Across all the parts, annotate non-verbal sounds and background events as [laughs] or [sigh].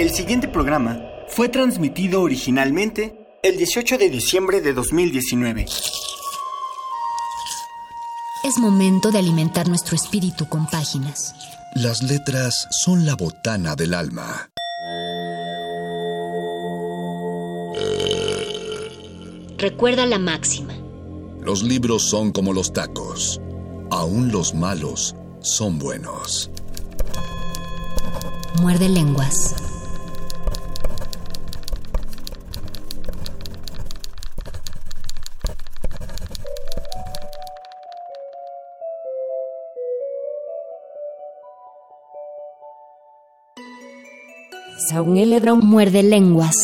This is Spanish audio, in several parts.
El siguiente programa fue transmitido originalmente el 18 de diciembre de 2019. Es momento de alimentar nuestro espíritu con páginas. Las letras son la botana del alma. Recuerda la máxima. Los libros son como los tacos. Aún los malos son buenos. Muerde lenguas. Saúl muerde lenguas.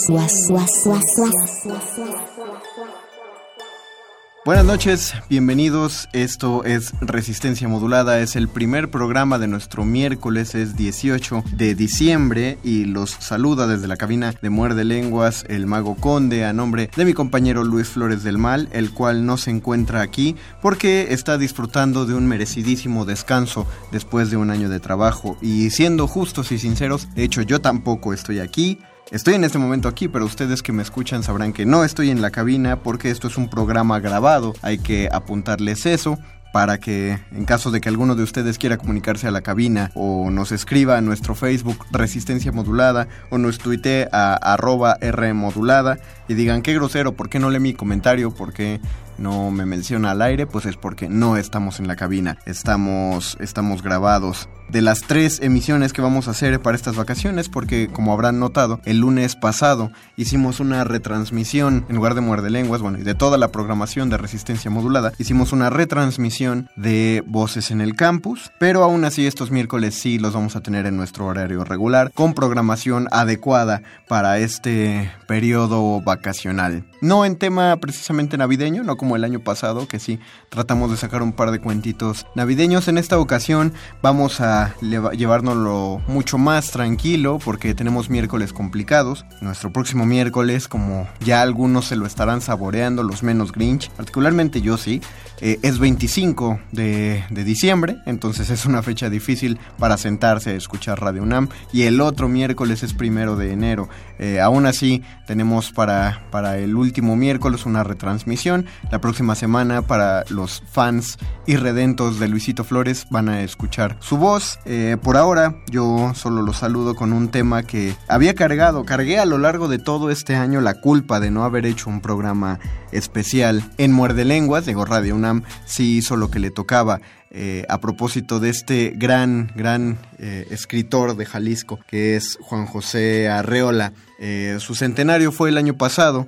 Buenas noches, bienvenidos. Esto es Resistencia Modulada. Es el primer programa de nuestro miércoles, es 18 de diciembre y los saluda desde la cabina de Muerde Lenguas el Mago Conde a nombre de mi compañero Luis Flores del Mal, el cual no se encuentra aquí porque está disfrutando de un merecidísimo descanso después de un año de trabajo. Y siendo justos y sinceros, de hecho yo tampoco estoy aquí. Estoy en este momento aquí, pero ustedes que me escuchan sabrán que no estoy en la cabina porque esto es un programa grabado. Hay que apuntarles eso para que en caso de que alguno de ustedes quiera comunicarse a la cabina o nos escriba a nuestro Facebook Resistencia Modulada o nos tuitee a arroba R modulada y digan qué grosero, ¿por qué no lee mi comentario? ¿Por qué no me menciona al aire? Pues es porque no estamos en la cabina, estamos, estamos grabados. De las tres emisiones que vamos a hacer para estas vacaciones, porque como habrán notado, el lunes pasado hicimos una retransmisión en lugar de muerde lenguas, bueno, y de toda la programación de resistencia modulada, hicimos una retransmisión de voces en el campus, pero aún así estos miércoles sí los vamos a tener en nuestro horario regular, con programación adecuada para este periodo vacacional. No en tema precisamente navideño, no como el año pasado, que sí tratamos de sacar un par de cuentitos navideños. En esta ocasión vamos a llevárnoslo mucho más tranquilo porque tenemos miércoles complicados. Nuestro próximo miércoles, como ya algunos se lo estarán saboreando, los menos Grinch, particularmente yo sí, eh, es 25 de, de diciembre, entonces es una fecha difícil para sentarse a escuchar Radio UNAM. Y el otro miércoles es primero de enero. Eh, aún así, tenemos para, para el último miércoles una retransmisión. La próxima semana, para los fans irredentos de Luisito Flores, van a escuchar su voz. Eh, por ahora, yo solo los saludo con un tema que había cargado. Cargué a lo largo de todo este año la culpa de no haber hecho un programa especial en Muerde Lenguas. Digo, Radio UNAM sí hizo lo que le tocaba. Eh, a propósito de este gran, gran escritor de Jalisco, que es Juan José Arreola. Eh, su centenario fue el año pasado,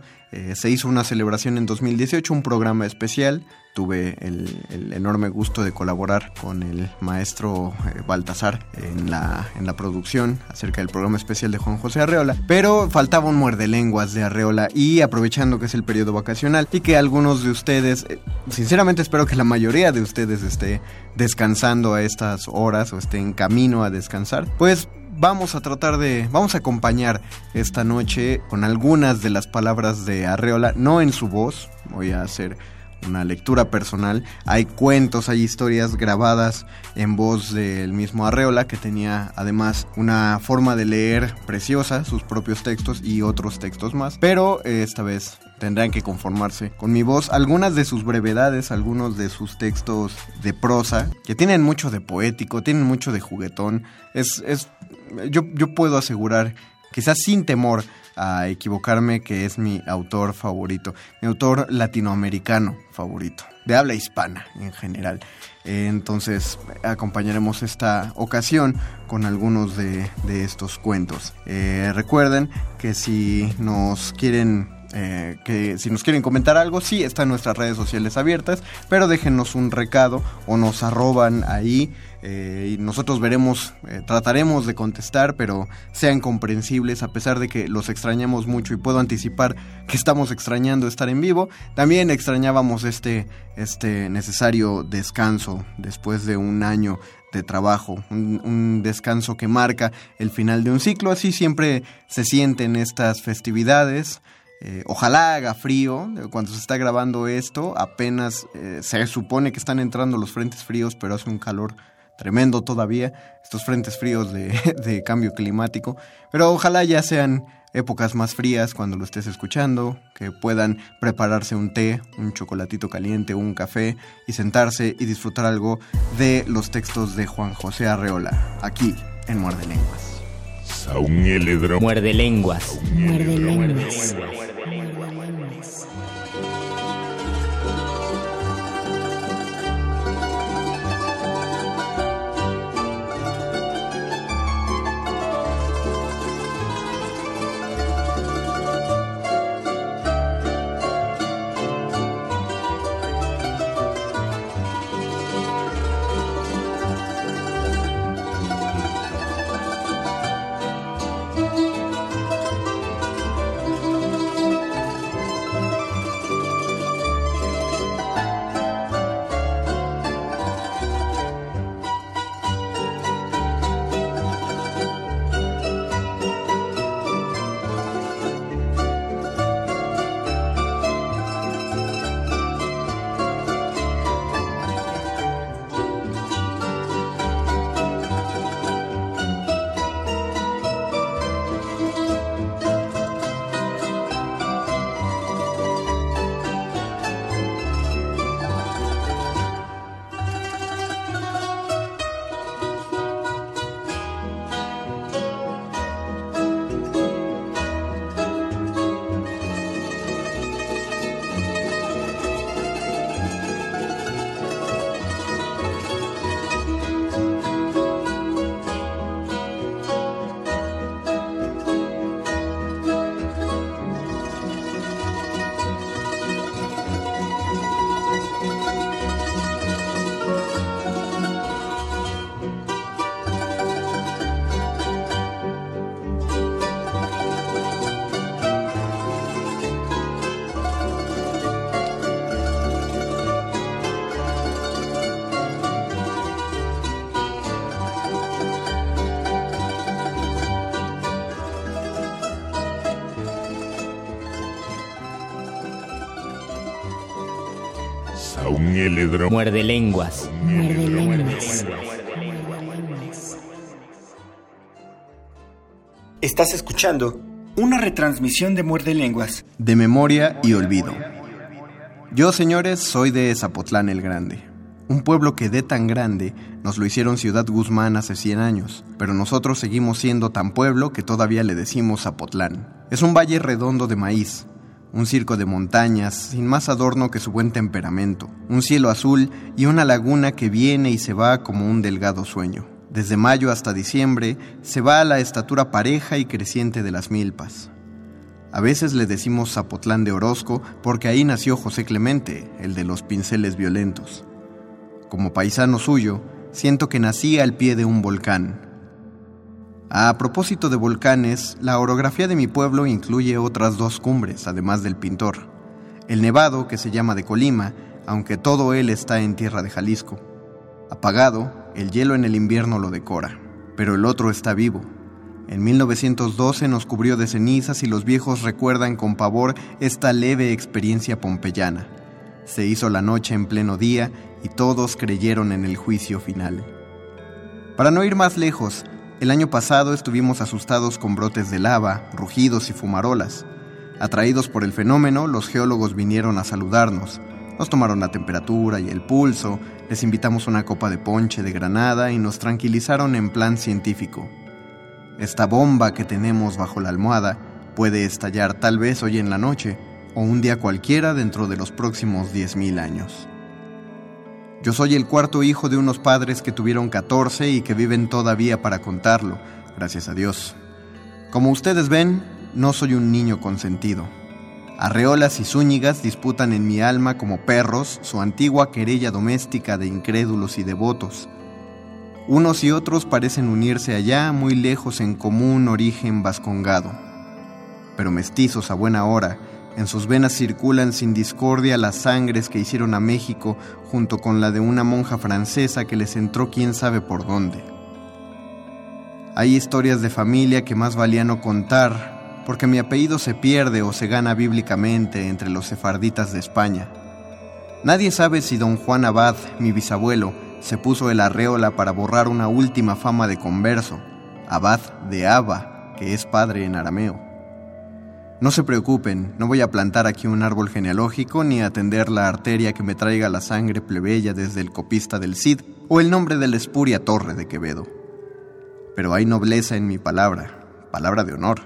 se hizo una celebración en 2018, un programa especial. Tuve el, enorme gusto de colaborar con el maestro Baltasar en la, en la producción acerca del programa especial de Juan José Arreola, pero faltaba un muerde lenguas de Arreola y aprovechando que es el periodo vacacional y que algunos de ustedes, sinceramente espero que la mayoría de ustedes esté descansando a estas horas o esté en camino a descansar, pues vamos a tratar de, vamos a acompañar esta noche con algunas de las palabras de Arreola, no en su voz, voy a hacer una lectura personal. Hay cuentos, hay historias grabadas en voz del mismo Arreola, que tenía además una forma de leer preciosa, sus propios textos y otros textos más. Pero eh, esta vez tendrán que conformarse con mi voz. Algunas de sus brevedades, algunos de sus textos de prosa, que tienen mucho de poético, tienen mucho de juguetón. Es, es yo, yo puedo asegurar quizás sin temor a equivocarme, que es mi autor favorito, mi autor latinoamericano favorito, de habla hispana en general. Entonces acompañaremos esta ocasión con algunos de, estos cuentos. Eh, recuerden que si nos quieren eh, que si nos quieren comentar algo, sí, están nuestras redes sociales abiertas, pero déjenos un recado o nos arroban ahí eh, y nosotros veremos, eh, trataremos de contestar, pero sean comprensibles a pesar de que los extrañamos mucho y puedo anticipar que estamos extrañando estar en vivo. También extrañábamos este, este necesario descanso después de un año de trabajo, un, descanso que marca el final de un ciclo, así siempre se sienten estas festividades. Eh, ojalá haga frío. Cuando se está grabando esto, apenas se supone que están entrando los frentes fríos, pero hace un calor tremendo todavía, estos frentes fríos [laughs] de, cambio climático, pero ojalá ya sean épocas más frías cuando lo estés escuchando, que puedan prepararse un té, un chocolatito caliente, un café y sentarse y disfrutar algo de los textos de Juan José Arreola, aquí en Muerde Lenguas. Muerde Lenguas. Muerde Lenguas. Muerde lenguas. Muerde lenguas. Estás escuchando una retransmisión de Muerde lenguas. De memoria y olvido. Yo, señores, soy de Zapotlán el Grande. Un pueblo que de tan grande nos lo hicieron Ciudad Guzmán hace 100 años, pero nosotros seguimos siendo tan pueblo que todavía le decimos Zapotlán. Es un valle redondo de maíz, un circo de montañas sin más adorno que su buen temperamento, un cielo azul y una laguna que viene y se va como un delgado sueño. Desde mayo hasta diciembre se va a la estatura pareja y creciente de las milpas. A veces le decimos Zapotlán de Orozco porque ahí nació José Clemente, el de los pinceles violentos. Como paisano suyo, siento que nací al pie de un volcán, a propósito de volcanes, la orografía de mi pueblo incluye otras dos cumbres, además del pintor. El Nevado, que se llama de Colima, aunque todo él está en tierra de Jalisco. Apagado, el hielo en el invierno lo decora, pero el otro está vivo. En 1912 nos cubrió de cenizas y los viejos recuerdan con pavor esta leve experiencia pompeyana. Se hizo la noche en pleno día y todos creyeron en el juicio final. Para no ir más lejos, el año pasado estuvimos asustados con brotes de lava, rugidos y fumarolas. Atraídos por el fenómeno, los geólogos vinieron a saludarnos. Nos tomaron la temperatura y el pulso, les invitamos una copa de ponche de granada y nos tranquilizaron en plan científico. Esta bomba que tenemos bajo la almohada puede estallar tal vez hoy en la noche o un día cualquiera dentro de los próximos 10.000 años. Yo soy el cuarto hijo de unos padres que tuvieron 14 y que viven todavía para contarlo, gracias a Dios. Como ustedes ven, no soy un niño consentido. Arreolas y zúñigas disputan en mi alma como perros su antigua querella doméstica de incrédulos y devotos. Unos y otros parecen unirse allá muy lejos en común origen vascongado. Pero mestizos a buena hora, en sus venas circulan sin discordia las sangres que hicieron a México junto con la de una monja francesa que les entró quién sabe por dónde. Hay historias de familia que más valía no contar, porque mi apellido se pierde o se gana bíblicamente entre los sefarditas de España. Nadie sabe si don Juan Abad, mi bisabuelo, se puso el arreola para borrar una última fama de converso, Abad de Abba, que es padre en arameo. No se preocupen, no voy a plantar aquí un árbol genealógico ni atender la arteria que me traiga la sangre plebeya desde el copista del Cid o el nombre de la espuria torre de Quevedo. Pero hay nobleza en mi palabra, palabra de honor.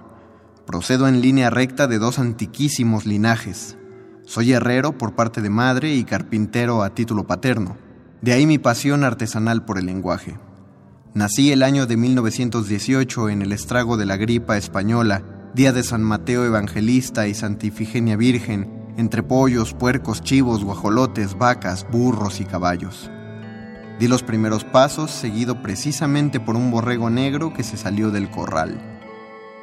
Procedo en línea recta de dos antiquísimos linajes. Soy herrero por parte de madre y carpintero a título paterno. De ahí mi pasión artesanal por el lenguaje. Nací el año de 1918 en el estrago de la gripa española, día de San Mateo Evangelista y Santifigenia Virgen, entre pollos, puercos, chivos, guajolotes, vacas, burros y caballos. Di los primeros pasos seguido precisamente por un borrego negro que se salió del corral.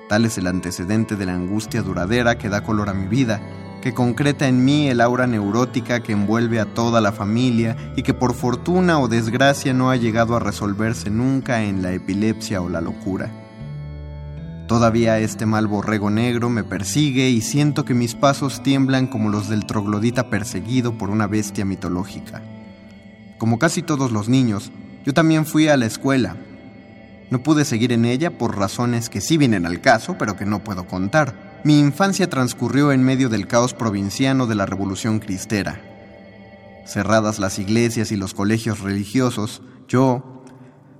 Tal es el antecedente de la angustia duradera que da color a mi vida, que concreta en mí el aura neurótica que envuelve a toda la familia y que por fortuna o desgracia no ha llegado a resolverse nunca en la epilepsia o la locura. Todavía este mal borrego negro me persigue y siento que mis pasos tiemblan como los del troglodita perseguido por una bestia mitológica. Como casi todos los niños, yo también fui a la escuela, no pude seguir en ella por razones que sí vienen al caso, pero que no puedo contar. Mi infancia transcurrió en medio del caos provinciano de la Revolución Cristera. Cerradas las iglesias y los colegios religiosos, yo,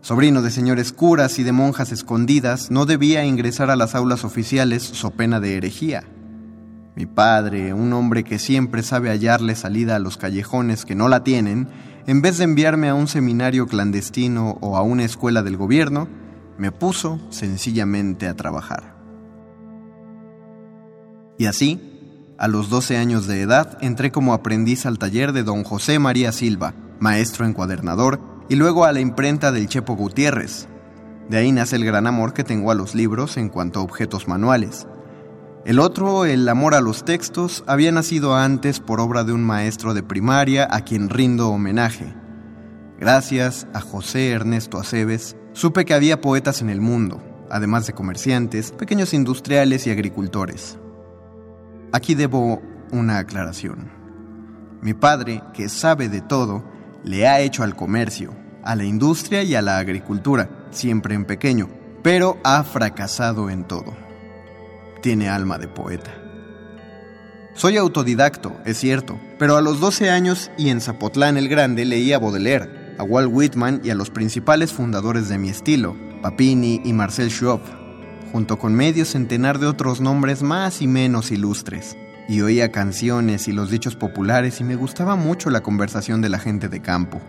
sobrino de señores curas y de monjas escondidas, no debía ingresar a las aulas oficiales so pena de herejía. Mi padre, un hombre que siempre sabe hallarle salida a los callejones que no la tienen, en vez de enviarme a un seminario clandestino o a una escuela del gobierno, me puso sencillamente a trabajar. Y así, a los 12 años de edad, entré como aprendiz al taller de don José María Silva, maestro encuadernador, y luego a la imprenta del Chepo Gutiérrez. De ahí nace el gran amor que tengo a los libros en cuanto a objetos manuales. El otro, el amor a los textos, había nacido antes por obra de un maestro de primaria a quien rindo homenaje. Gracias a José Ernesto Aceves, supe que había poetas en el mundo, además de comerciantes, pequeños industriales y agricultores. Aquí debo una aclaración. Mi padre, que sabe de todo, le ha hecho al comercio, a la industria y a la agricultura, siempre en pequeño, pero ha fracasado en todo tiene alma de poeta. Soy autodidacto, es cierto, pero a los 12 años y en Zapotlán el Grande leí a Baudelaire, a Walt Whitman y a los principales fundadores de mi estilo, Papini y Marcel Schwab, junto con medio centenar de otros nombres más y menos ilustres. Y oía canciones y los dichos populares y me gustaba mucho la conversación de la gente de campo.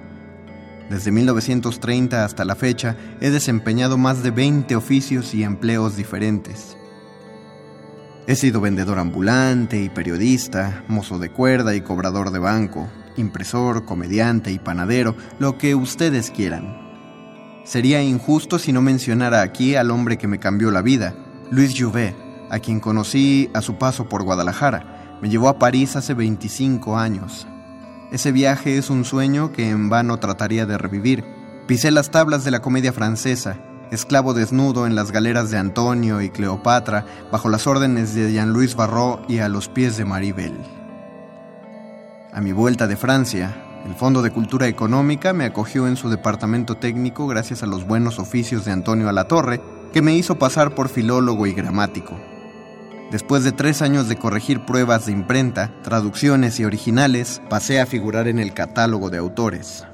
Desde 1930 hasta la fecha he desempeñado más de 20 oficios y empleos diferentes. He sido vendedor ambulante y periodista, mozo de cuerda y cobrador de banco, impresor, comediante y panadero, lo que ustedes quieran. Sería injusto si no mencionara aquí al hombre que me cambió la vida, Luis Jouvet, a quien conocí a su paso por Guadalajara. Me llevó a París hace 25 años. Ese viaje es un sueño que en vano trataría de revivir. Pisé las tablas de la comedia francesa, esclavo desnudo en las galeras de Antonio y Cleopatra, bajo las órdenes de Jean-Louis Barrault y a los pies de Maribel. A mi vuelta de Francia, el Fondo de Cultura Económica me acogió en su departamento técnico gracias a los buenos oficios de Antonio Alatorre, que me hizo pasar por filólogo y gramático. Después de tres años de corregir pruebas de imprenta, traducciones y originales, pasé a figurar en el catálogo de autores.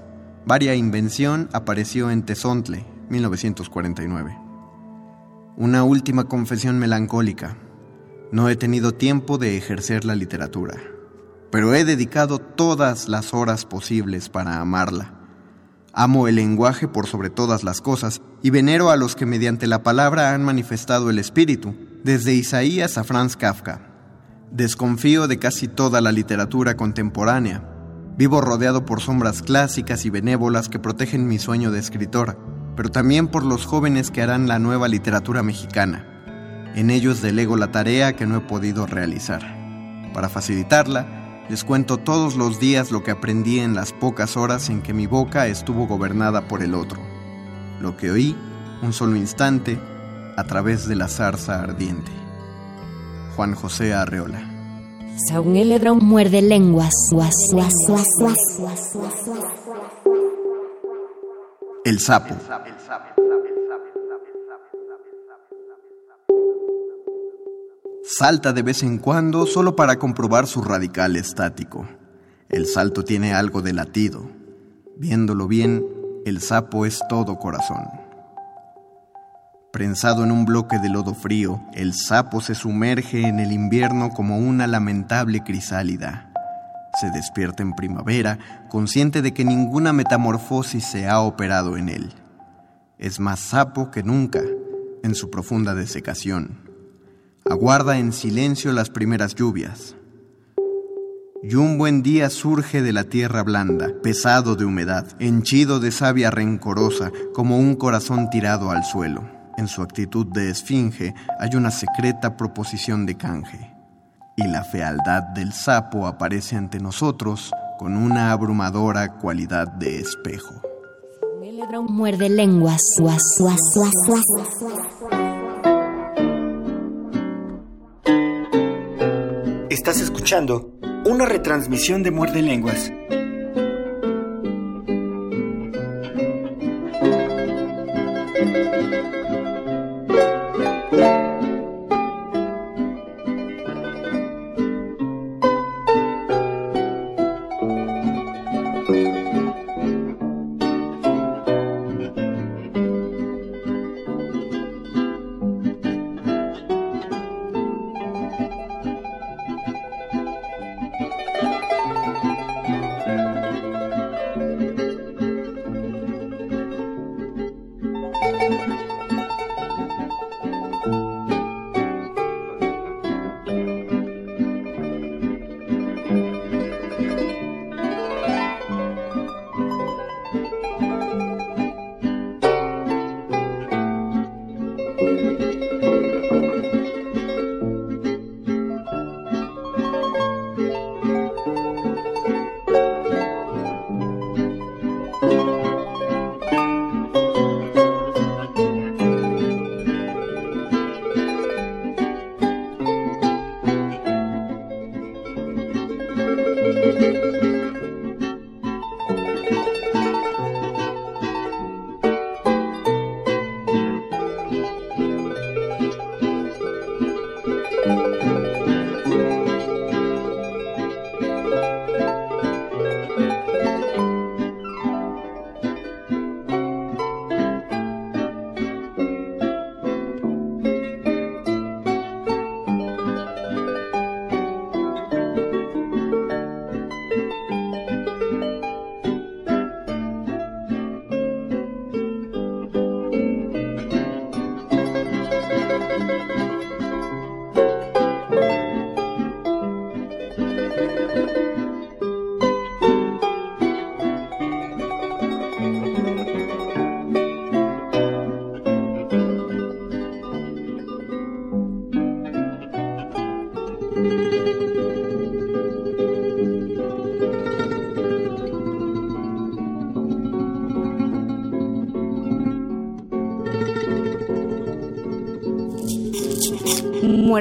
Varia Invención apareció en Tesontle, 1949. Una última confesión melancólica. No he tenido tiempo de ejercer la literatura, pero he dedicado todas las horas posibles para amarla. Amo el lenguaje por sobre todas las cosas y venero a los que mediante la palabra han manifestado el espíritu, desde Isaías a Franz Kafka. Desconfío de casi toda la literatura contemporánea. Vivo rodeado por sombras clásicas y benévolas que protegen mi sueño de escritor, pero también por los jóvenes que harán la nueva literatura mexicana. En ellos delego la tarea que no he podido realizar. Para facilitarla, les cuento todos los días lo que aprendí en las pocas horas en que mi boca estuvo gobernada por el otro. Lo que oí, un solo instante, a través de la zarza ardiente. Juan José Arreola. muerde lenguas. El sapo. Salta de vez en cuando solo para comprobar su radical estático. El salto tiene algo de latido. Viéndolo bien, el sapo es todo corazón. Prensado en un bloque de lodo frío, el sapo se sumerge en el invierno como una lamentable crisálida. Se despierta en primavera, consciente de que ninguna metamorfosis se ha operado en él. Es más sapo que nunca en su profunda desecación aguarda en silencio las primeras lluvias. Y un buen día surge de la tierra blanda, pesado de humedad, henchido de savia rencorosa, como un corazón tirado al suelo. En su actitud de esfinge hay una secreta proposición de canje. Y la fealdad del sapo aparece ante nosotros con una abrumadora cualidad de espejo. Muerde lenguas. Estás escuchando una retransmisión de Muerde Lenguas.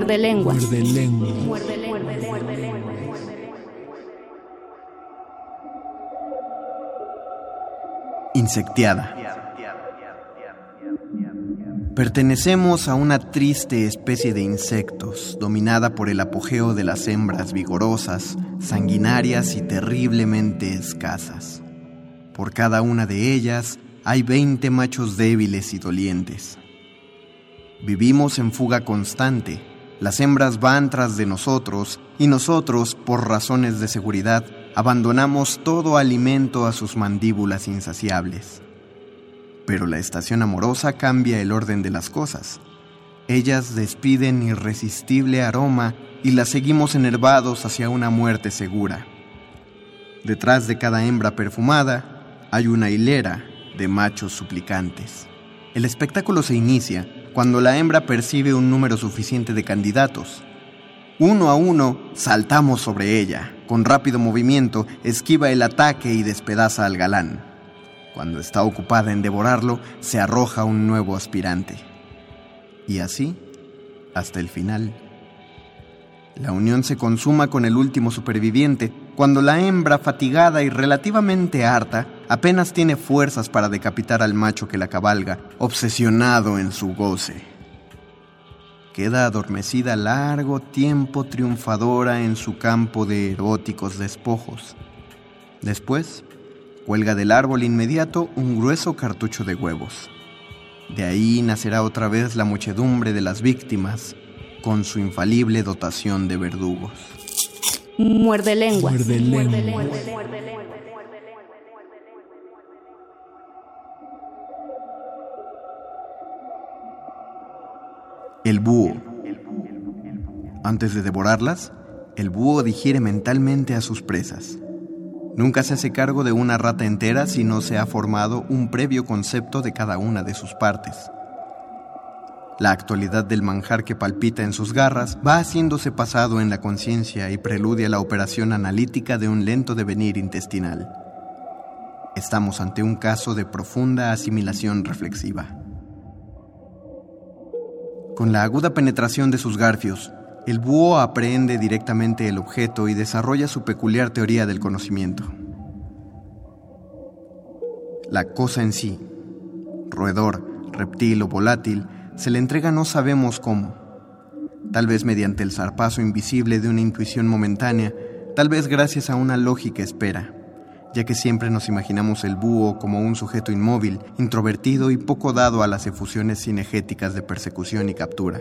Muerde lenguas. Muerde. Insectiada. Pertenecemos a una triste especie de insectos, dominada por el apogeo de las hembras vigorosas, sanguinarias y terriblemente escasas. Por cada una de ellas hay 20 machos débiles y dolientes. Vivimos en fuga constante. Las hembras van tras de nosotros y nosotros, por razones de seguridad, abandonamos todo alimento a sus mandíbulas insaciables. Pero la estación amorosa cambia el orden de las cosas. Ellas despiden irresistible aroma y las seguimos enervados hacia una muerte segura. Detrás de cada hembra perfumada hay una hilera de machos suplicantes. El espectáculo se inicia cuando la hembra percibe un número suficiente de candidatos. Uno a uno saltamos sobre ella. Con rápido movimiento esquiva el ataque y despedaza al galán. Cuando está ocupada en devorarlo, se arroja un nuevo aspirante. Y así, hasta el final. La unión se consuma con el último superviviente, cuando la hembra, fatigada y relativamente harta, apenas tiene fuerzas para decapitar al macho que la cabalga, obsesionado en su goce. Queda adormecida largo tiempo triunfadora en su campo de eróticos despojos. Después, cuelga del árbol inmediato un grueso cartucho de huevos. De ahí nacerá otra vez la muchedumbre de las víctimas, con su infalible dotación de verdugos. Muerde lenguas. Muerde lenguas. El búho. Antes de devorarlas, el búho digiere mentalmente a sus presas. Nunca se hace cargo de una rata entera si no se ha formado un previo concepto de cada una de sus partes. La actualidad del manjar que palpita en sus garras va haciéndose pasado en la conciencia y preludia la operación analítica de un lento devenir intestinal. Estamos ante un caso de profunda asimilación reflexiva. Con la aguda penetración de sus garfios, el búho aprehende directamente el objeto y desarrolla su peculiar teoría del conocimiento. La cosa en sí, roedor, reptil o volátil, se le entrega no sabemos cómo. Tal vez mediante el zarpazo invisible de una intuición momentánea, tal vez gracias a una lógica espera, ya que siempre nos imaginamos el búho como un sujeto inmóvil, introvertido y poco dado a las efusiones cinegéticas de persecución y captura.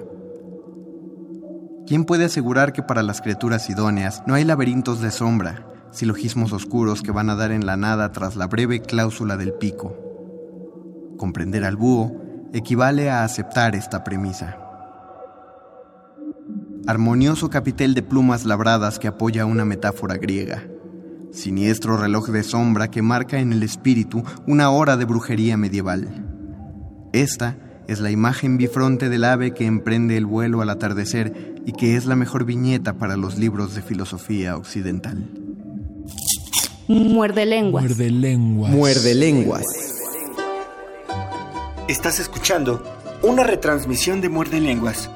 ¿Quién puede asegurar que para las criaturas idóneas no hay laberintos de sombra, silogismos oscuros que van a dar en la nada tras la breve cláusula del pico? Comprender al búho equivale a aceptar esta premisa. Armonioso capitel de plumas labradas que apoya una metáfora griega. Siniestro reloj de sombra que marca en el espíritu una hora de brujería medieval. Esta es la imagen bifronte del ave que emprende el vuelo al atardecer y que es la mejor viñeta para los libros de filosofía occidental. Muerde lenguas. Muerde lenguas. Muerde lenguas. Estás escuchando una retransmisión de Muerde Lenguas.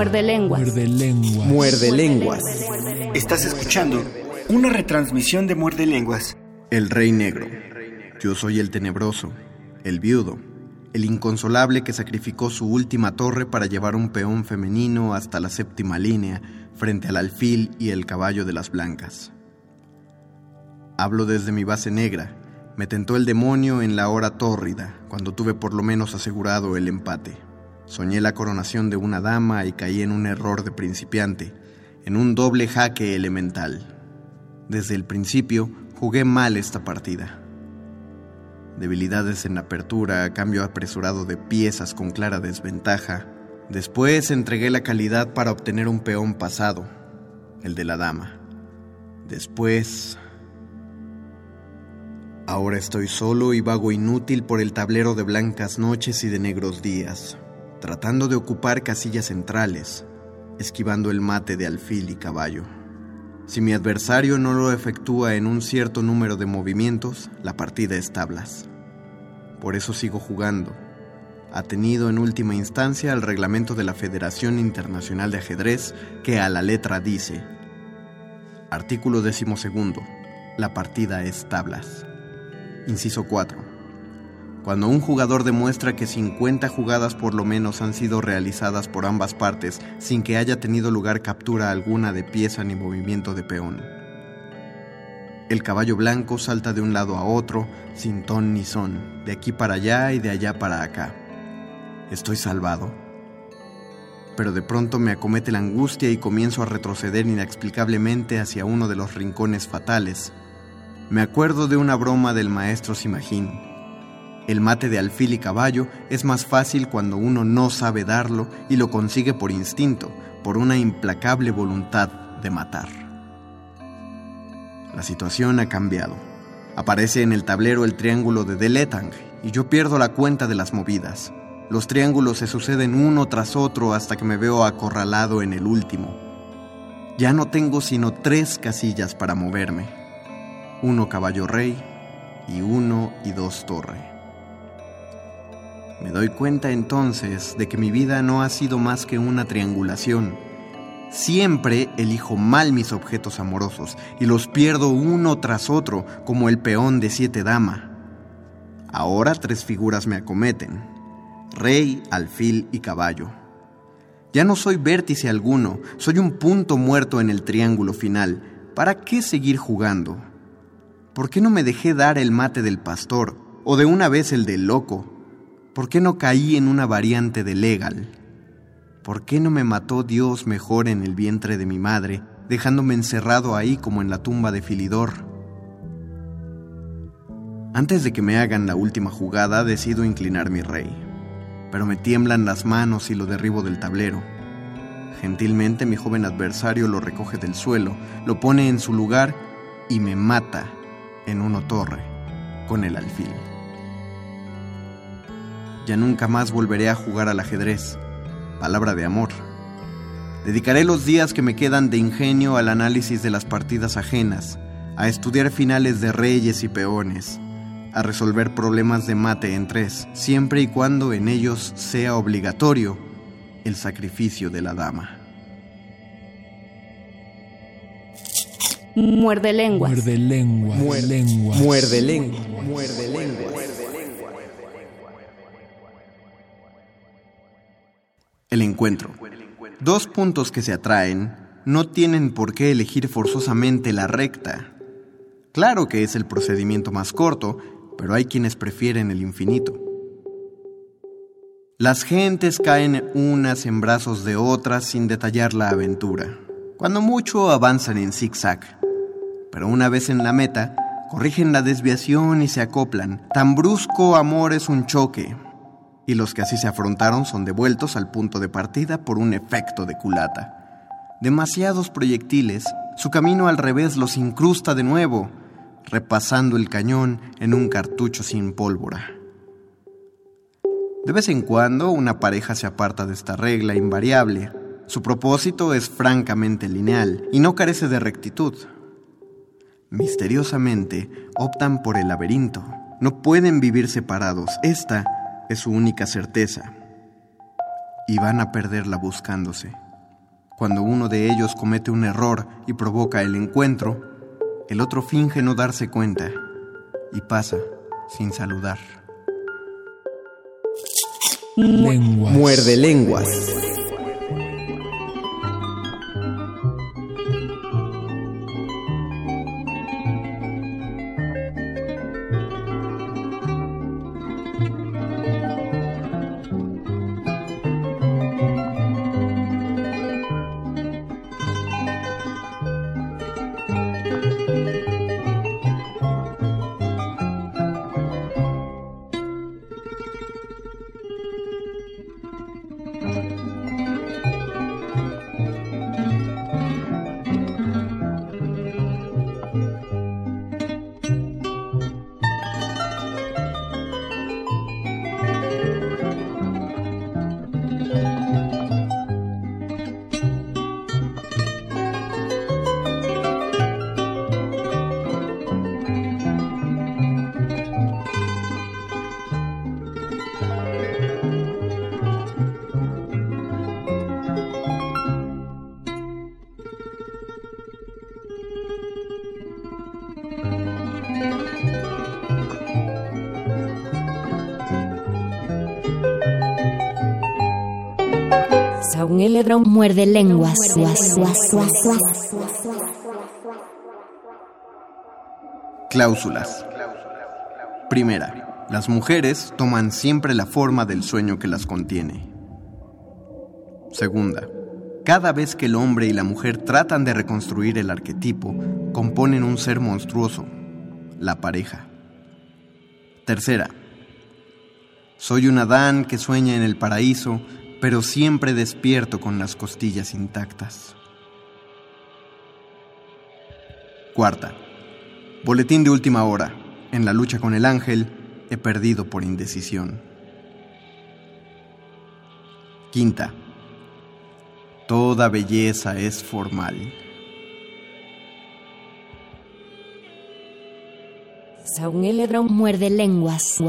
Muerde lenguas. Muerde lenguas. Muerde lenguas. Estás escuchando una retransmisión de Muerde Lenguas. El Rey Negro. Yo soy el tenebroso, el viudo, el inconsolable que sacrificó su última torre para llevar un peón femenino hasta la séptima línea frente al alfil y el caballo de las blancas. Hablo desde mi base negra. Me tentó el demonio en la hora tórrida, cuando tuve por lo menos asegurado el empate. Soñé la coronación de una dama y caí en un error de principiante, en un doble jaque elemental. Desde el principio jugué mal esta partida. Debilidades en apertura, cambio apresurado de piezas con clara desventaja. Después entregué la calidad para obtener un peón pasado, el de la dama. Después... Ahora estoy solo y vago inútil por el tablero de blancas noches y de negros días, tratando de ocupar casillas centrales, esquivando el mate de alfil y caballo. Si mi adversario no lo efectúa en un cierto número de movimientos, la partida es tablas. Por eso sigo jugando, atenido en última instancia al reglamento de la Federación Internacional de Ajedrez que a la letra dice, artículo decimosegundo, la partida es tablas. Inciso 4. Cuando un jugador demuestra que 50 jugadas por lo menos han sido realizadas por ambas partes sin que haya tenido lugar captura alguna de pieza ni movimiento de peón. El caballo blanco salta de un lado a otro, sin ton ni son, de aquí para allá y de allá para acá. Estoy salvado. Pero de pronto me acomete la angustia y comienzo a retroceder inexplicablemente hacia uno de los rincones fatales. Me acuerdo de una broma del maestro Simajín. El mate de alfil y caballo es más fácil cuando uno no sabe darlo y lo consigue por instinto, por una implacable voluntad de matar. La situación ha cambiado. Aparece en el tablero el triángulo de Deletang y yo pierdo la cuenta de las movidas. Los triángulos se suceden uno tras otro hasta que me veo acorralado en el último. Ya no tengo sino tres casillas para moverme. Uno caballo rey y uno y dos torre. Me doy cuenta entonces de que mi vida no ha sido más que una triangulación. Siempre elijo mal mis objetos amorosos y los pierdo uno tras otro como el peón de siete dama. Ahora tres figuras me acometen. Rey, alfil y caballo. Ya no soy vértice alguno, soy un punto muerto en el triángulo final. ¿Para qué seguir jugando? ¿Por qué no me dejé dar el mate del pastor o de una vez el del loco? ¿Por qué no caí en una variante de legal? ¿Por qué no me mató Dios mejor en el vientre de mi madre, dejándome encerrado ahí como en la tumba de Filidor? Antes de que me hagan la última jugada, decido inclinar mi rey, pero me tiemblan las manos y lo derribo del tablero. Gentilmente mi joven adversario lo recoge del suelo, lo pone en su lugar y me mata en una torre con el alfil. Ya nunca más volveré a jugar al ajedrez. Palabra de amor. Dedicaré los días que me quedan de ingenio al análisis de las partidas ajenas, a estudiar finales de reyes y peones, a resolver problemas de mate en tres, siempre y cuando en ellos sea obligatorio el sacrificio de la dama. Muerde lenguas. Muerde lenguas. Muerde lenguas. Muerde lengua. Muerde lenguas. El encuentro. Dos puntos que se atraen no tienen por qué elegir forzosamente la recta. Claro que es el procedimiento más corto, pero hay quienes prefieren el infinito. Las gentes caen unas en brazos de otras sin detallar la aventura. Cuando mucho avanzan en zigzag, pero una vez en la meta, corrigen la desviación y se acoplan. Tan brusco amor es un choque, y los que así se afrontaron son devueltos al punto de partida por un efecto de culata. Demasiados proyectiles, su camino al revés los incrusta de nuevo, repasando el cañón en un cartucho sin pólvora. De vez en cuando una pareja se aparta de esta regla invariable. Su propósito es francamente lineal y no carece de rectitud. Misteriosamente optan por el laberinto. No pueden vivir separados. Esta es su única certeza. y van a perderla buscándose. Cuando uno de ellos comete un error y provoca el encuentro, el otro finge no darse cuenta y pasa sin saludar. Muerde lenguas. Un muerde lenguas. Cláusulas. Primera. Las mujeres toman siempre la forma del sueño que las contiene. Segunda. Cada vez que el hombre y la mujer tratan de reconstruir el arquetipo, componen un ser monstruoso, la pareja. Tercera. Soy un Adán que sueña en el paraíso pero siempre despierto con las costillas intactas. Cuarta. Boletín de última hora. En la lucha con el ángel, he perdido por indecisión. Quinta. Toda belleza es formal. muerde lenguas.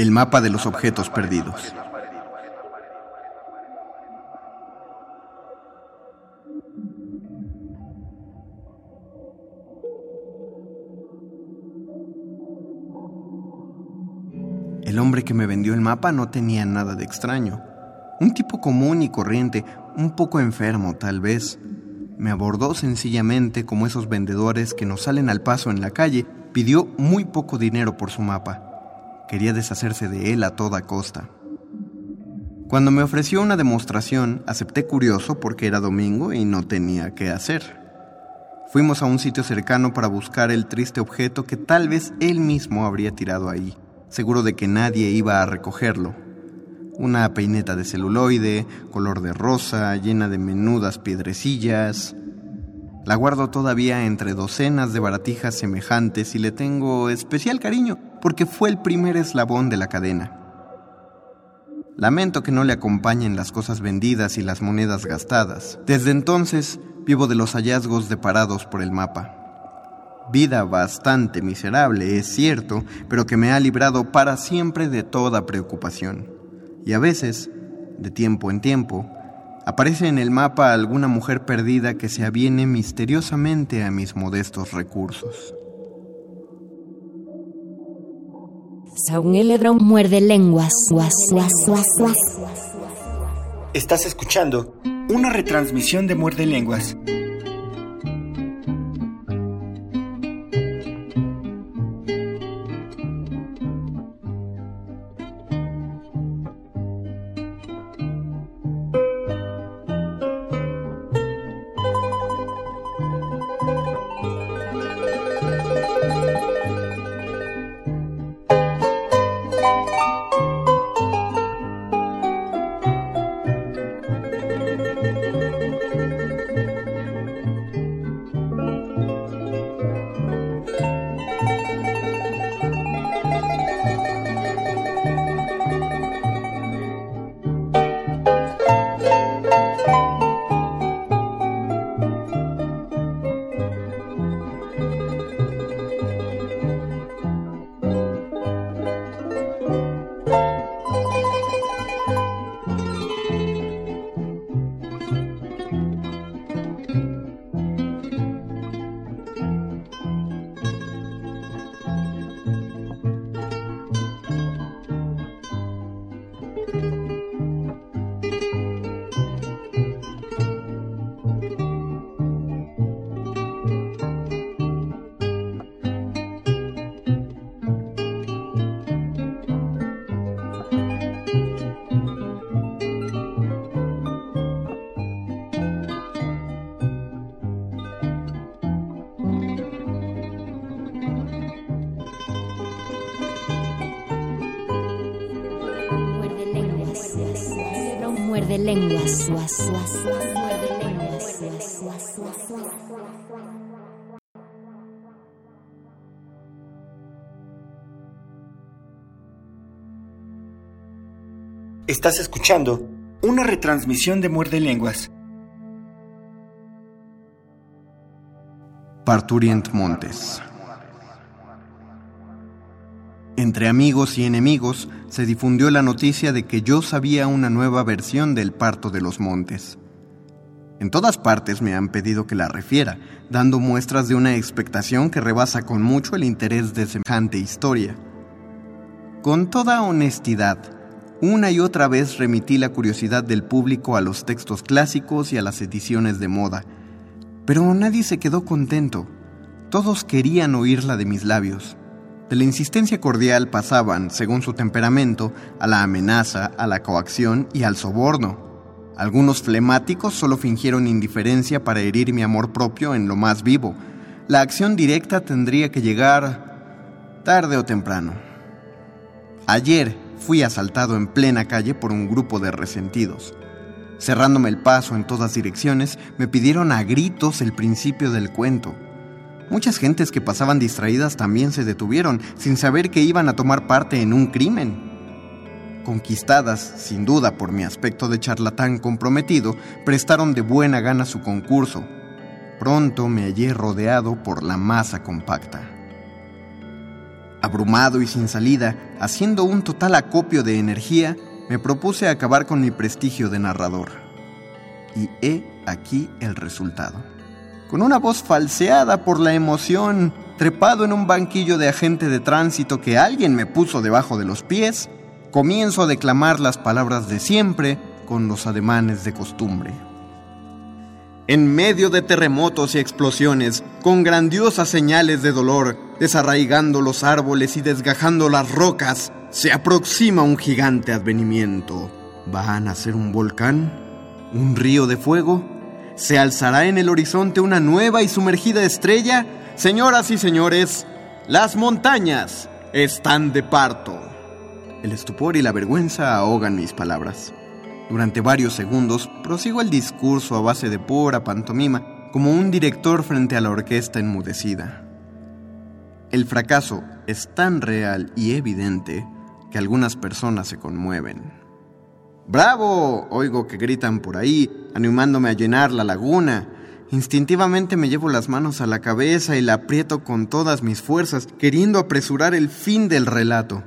El mapa de los objetos perdidos. El hombre que me vendió el mapa no tenía nada de extraño. Un tipo común y corriente, un poco enfermo tal vez. Me abordó sencillamente como esos vendedores que nos salen al paso en la calle, pidió muy poco dinero por su mapa. Quería deshacerse de él a toda costa. Cuando me ofreció una demostración, acepté curioso porque era domingo y no tenía qué hacer. Fuimos a un sitio cercano para buscar el triste objeto que tal vez él mismo habría tirado ahí, seguro de que nadie iba a recogerlo. Una peineta de celuloide, color de rosa, llena de menudas piedrecillas. La guardo todavía entre docenas de baratijas semejantes y le tengo especial cariño porque fue el primer eslabón de la cadena. Lamento que no le acompañen las cosas vendidas y las monedas gastadas. Desde entonces vivo de los hallazgos deparados por el mapa. Vida bastante miserable, es cierto, pero que me ha librado para siempre de toda preocupación. Y a veces, de tiempo en tiempo, aparece en el mapa alguna mujer perdida que se aviene misteriosamente a mis modestos recursos. Muerde lenguas. Estás escuchando una retransmisión de Muerde Lenguas. Estás escuchando una retransmisión de Muerde Lenguas. Parturient Montes. Entre amigos y enemigos se difundió la noticia de que yo sabía una nueva versión del parto de los montes. En todas partes me han pedido que la refiera, dando muestras de una expectación que rebasa con mucho el interés de semejante historia. Con toda honestidad, una y otra vez remití la curiosidad del público a los textos clásicos y a las ediciones de moda, pero nadie se quedó contento. Todos querían oírla de mis labios. De la insistencia cordial pasaban, según su temperamento, a la amenaza, a la coacción y al soborno. Algunos flemáticos solo fingieron indiferencia para herir mi amor propio en lo más vivo. La acción directa tendría que llegar tarde o temprano. Ayer, fui asaltado en plena calle por un grupo de resentidos. Cerrándome el paso en todas direcciones, me pidieron a gritos el principio del cuento. Muchas gentes que pasaban distraídas también se detuvieron, sin saber que iban a tomar parte en un crimen. Conquistadas, sin duda por mi aspecto de charlatán comprometido, prestaron de buena gana su concurso. Pronto me hallé rodeado por la masa compacta. Abrumado y sin salida, haciendo un total acopio de energía, me propuse acabar con mi prestigio de narrador. Y he aquí el resultado. Con una voz falseada por la emoción, trepado en un banquillo de agente de tránsito que alguien me puso debajo de los pies, comienzo a declamar las palabras de siempre con los ademanes de costumbre. En medio de terremotos y explosiones, con grandiosas señales de dolor, desarraigando los árboles y desgajando las rocas, se aproxima un gigante advenimiento. ¿Va a nacer un volcán? ¿Un río de fuego? ¿Se alzará en el horizonte una nueva y sumergida estrella? Señoras y señores, las montañas están de parto. El estupor y la vergüenza ahogan mis palabras. Durante varios segundos prosigo el discurso a base de pura pantomima, como un director frente a la orquesta enmudecida. El fracaso es tan real y evidente que algunas personas se conmueven. ¡Bravo! Oigo que gritan por ahí, animándome a llenar la laguna. Instintivamente me llevo las manos a la cabeza y la aprieto con todas mis fuerzas, queriendo apresurar el fin del relato.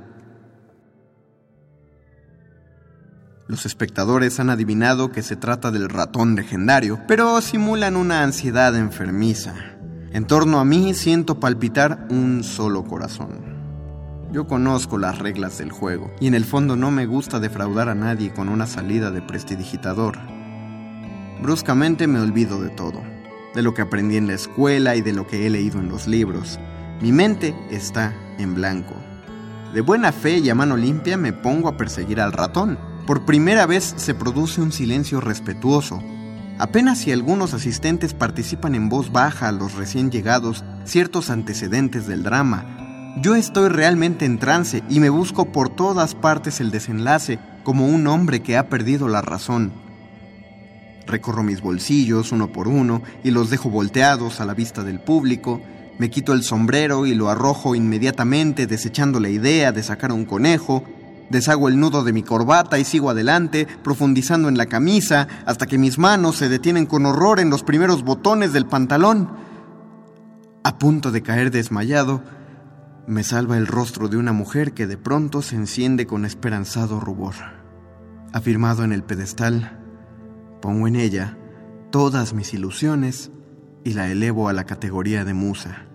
Los espectadores han adivinado que se trata del ratón legendario, pero simulan una ansiedad enfermiza. En torno a mí siento palpitar un solo corazón. Yo conozco las reglas del juego y en el fondo no me gusta defraudar a nadie con una salida de prestidigitador. Bruscamente me olvido de todo, de lo que aprendí en la escuela y de lo que he leído en los libros. Mi mente está en blanco. De buena fe y a mano limpia me pongo a perseguir al ratón, por primera vez se produce un silencio respetuoso. Apenas si algunos asistentes participan en voz baja a los recién llegados ciertos antecedentes del drama. Yo estoy realmente en trance y me busco por todas partes el desenlace como un hombre que ha perdido la razón. Recorro mis bolsillos uno por uno y los dejo volteados a la vista del público. Me quito el sombrero y lo arrojo inmediatamente desechando la idea de sacar un conejo Deshago el nudo de mi corbata y sigo adelante, profundizando en la camisa, hasta que mis manos se detienen con horror en los primeros botones del pantalón. A punto de caer desmayado, me salva el rostro de una mujer que de pronto se enciende con esperanzado rubor. Afirmado en el pedestal, pongo en ella todas mis ilusiones y la elevo a la categoría de musa,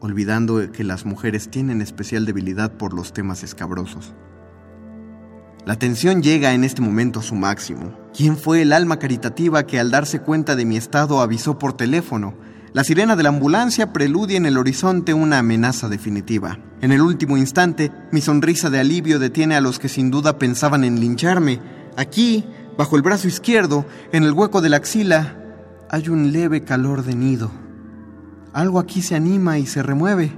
olvidando que las mujeres tienen especial debilidad por los temas escabrosos. La tensión llega en este momento a su máximo. ¿Quién fue el alma caritativa que al darse cuenta de mi estado avisó por teléfono? La sirena de la ambulancia preludia en el horizonte una amenaza definitiva. En el último instante, mi sonrisa de alivio detiene a los que sin duda pensaban en lincharme. Aquí, bajo el brazo izquierdo, en el hueco de la axila, hay un leve calor de nido. Algo aquí se anima y se remueve.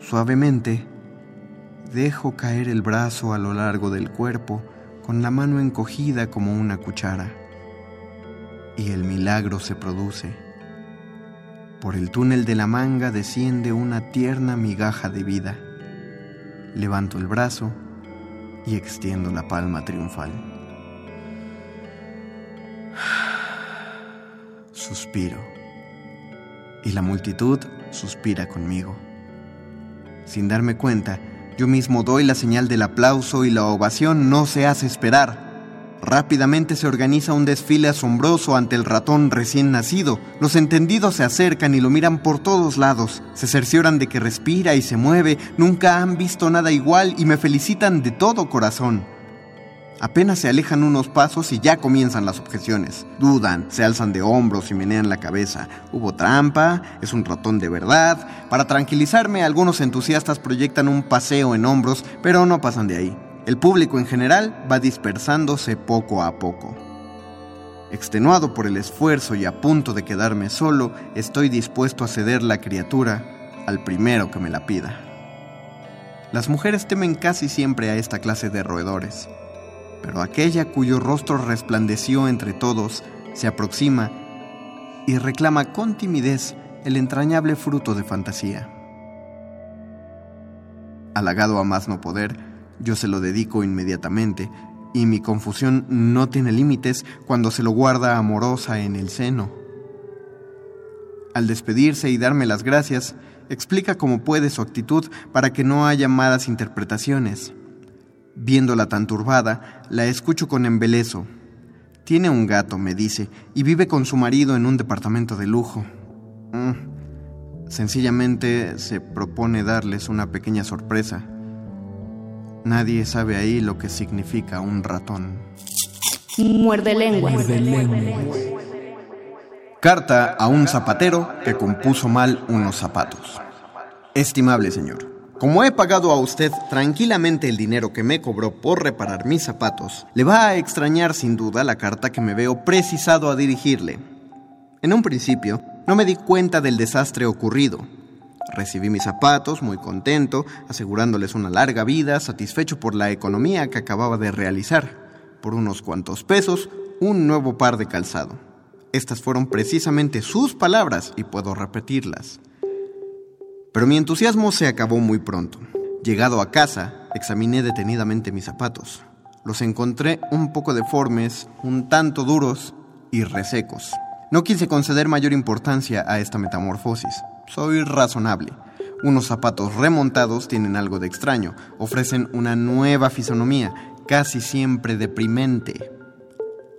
Suavemente, Dejo caer el brazo a lo largo del cuerpo, con la mano encogida como una cuchara. Y el milagro se produce. Por el túnel de la manga desciende una tierna migaja de vida. Levanto el brazo y extiendo la palma triunfal. Suspiro. Y la multitud suspira conmigo. Sin darme cuenta, yo mismo doy la señal del aplauso y la ovación no se hace esperar. Rápidamente se organiza un desfile asombroso ante el ratón recién nacido. Los entendidos se acercan y lo miran por todos lados. Se cercioran de que respira y se mueve. Nunca han visto nada igual y me felicitan de todo corazón. Apenas se alejan unos pasos y ya comienzan las objeciones. Dudan, se alzan de hombros y menean la cabeza. Hubo trampa, es un ratón de verdad. Para tranquilizarme, algunos entusiastas proyectan un paseo en hombros, pero no pasan de ahí. El público en general va dispersándose poco a poco. Extenuado por el esfuerzo y a punto de quedarme solo, estoy dispuesto a ceder la criatura al primero que me la pida. Las mujeres temen casi siempre a esta clase de roedores pero aquella cuyo rostro resplandeció entre todos se aproxima y reclama con timidez el entrañable fruto de fantasía. Halagado a más no poder, yo se lo dedico inmediatamente, y mi confusión no tiene límites cuando se lo guarda amorosa en el seno. Al despedirse y darme las gracias, explica como puede su actitud para que no haya malas interpretaciones. Viéndola tan turbada, la escucho con embelezo. Tiene un gato, me dice, y vive con su marido en un departamento de lujo. Mm. Sencillamente se propone darles una pequeña sorpresa. Nadie sabe ahí lo que significa un ratón. Muerde lengua. Carta a un zapatero que compuso mal unos zapatos. Estimable señor. Como he pagado a usted tranquilamente el dinero que me cobró por reparar mis zapatos, le va a extrañar sin duda la carta que me veo precisado a dirigirle. En un principio, no me di cuenta del desastre ocurrido. Recibí mis zapatos muy contento, asegurándoles una larga vida, satisfecho por la economía que acababa de realizar. Por unos cuantos pesos, un nuevo par de calzado. Estas fueron precisamente sus palabras y puedo repetirlas. Pero mi entusiasmo se acabó muy pronto. Llegado a casa, examiné detenidamente mis zapatos. Los encontré un poco deformes, un tanto duros y resecos. No quise conceder mayor importancia a esta metamorfosis. Soy razonable. Unos zapatos remontados tienen algo de extraño, ofrecen una nueva fisonomía, casi siempre deprimente.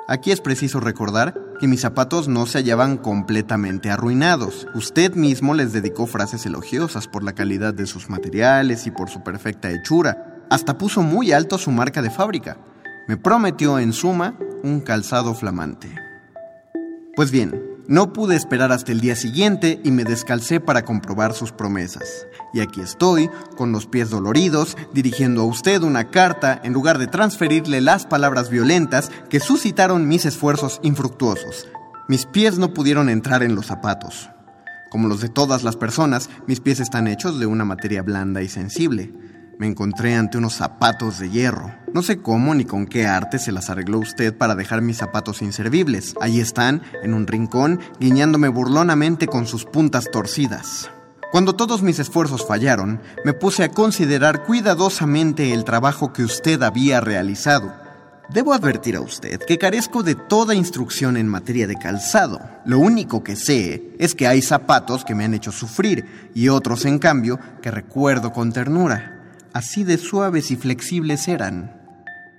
Aquí es preciso recordar que mis zapatos no se hallaban completamente arruinados. Usted mismo les dedicó frases elogiosas por la calidad de sus materiales y por su perfecta hechura. Hasta puso muy alto su marca de fábrica. Me prometió, en suma, un calzado flamante. Pues bien, no pude esperar hasta el día siguiente y me descalcé para comprobar sus promesas. Y aquí estoy, con los pies doloridos, dirigiendo a usted una carta en lugar de transferirle las palabras violentas que suscitaron mis esfuerzos infructuosos. Mis pies no pudieron entrar en los zapatos. Como los de todas las personas, mis pies están hechos de una materia blanda y sensible me encontré ante unos zapatos de hierro. No sé cómo ni con qué arte se las arregló usted para dejar mis zapatos inservibles. Ahí están, en un rincón, guiñándome burlonamente con sus puntas torcidas. Cuando todos mis esfuerzos fallaron, me puse a considerar cuidadosamente el trabajo que usted había realizado. Debo advertir a usted que carezco de toda instrucción en materia de calzado. Lo único que sé es que hay zapatos que me han hecho sufrir y otros, en cambio, que recuerdo con ternura así de suaves y flexibles eran.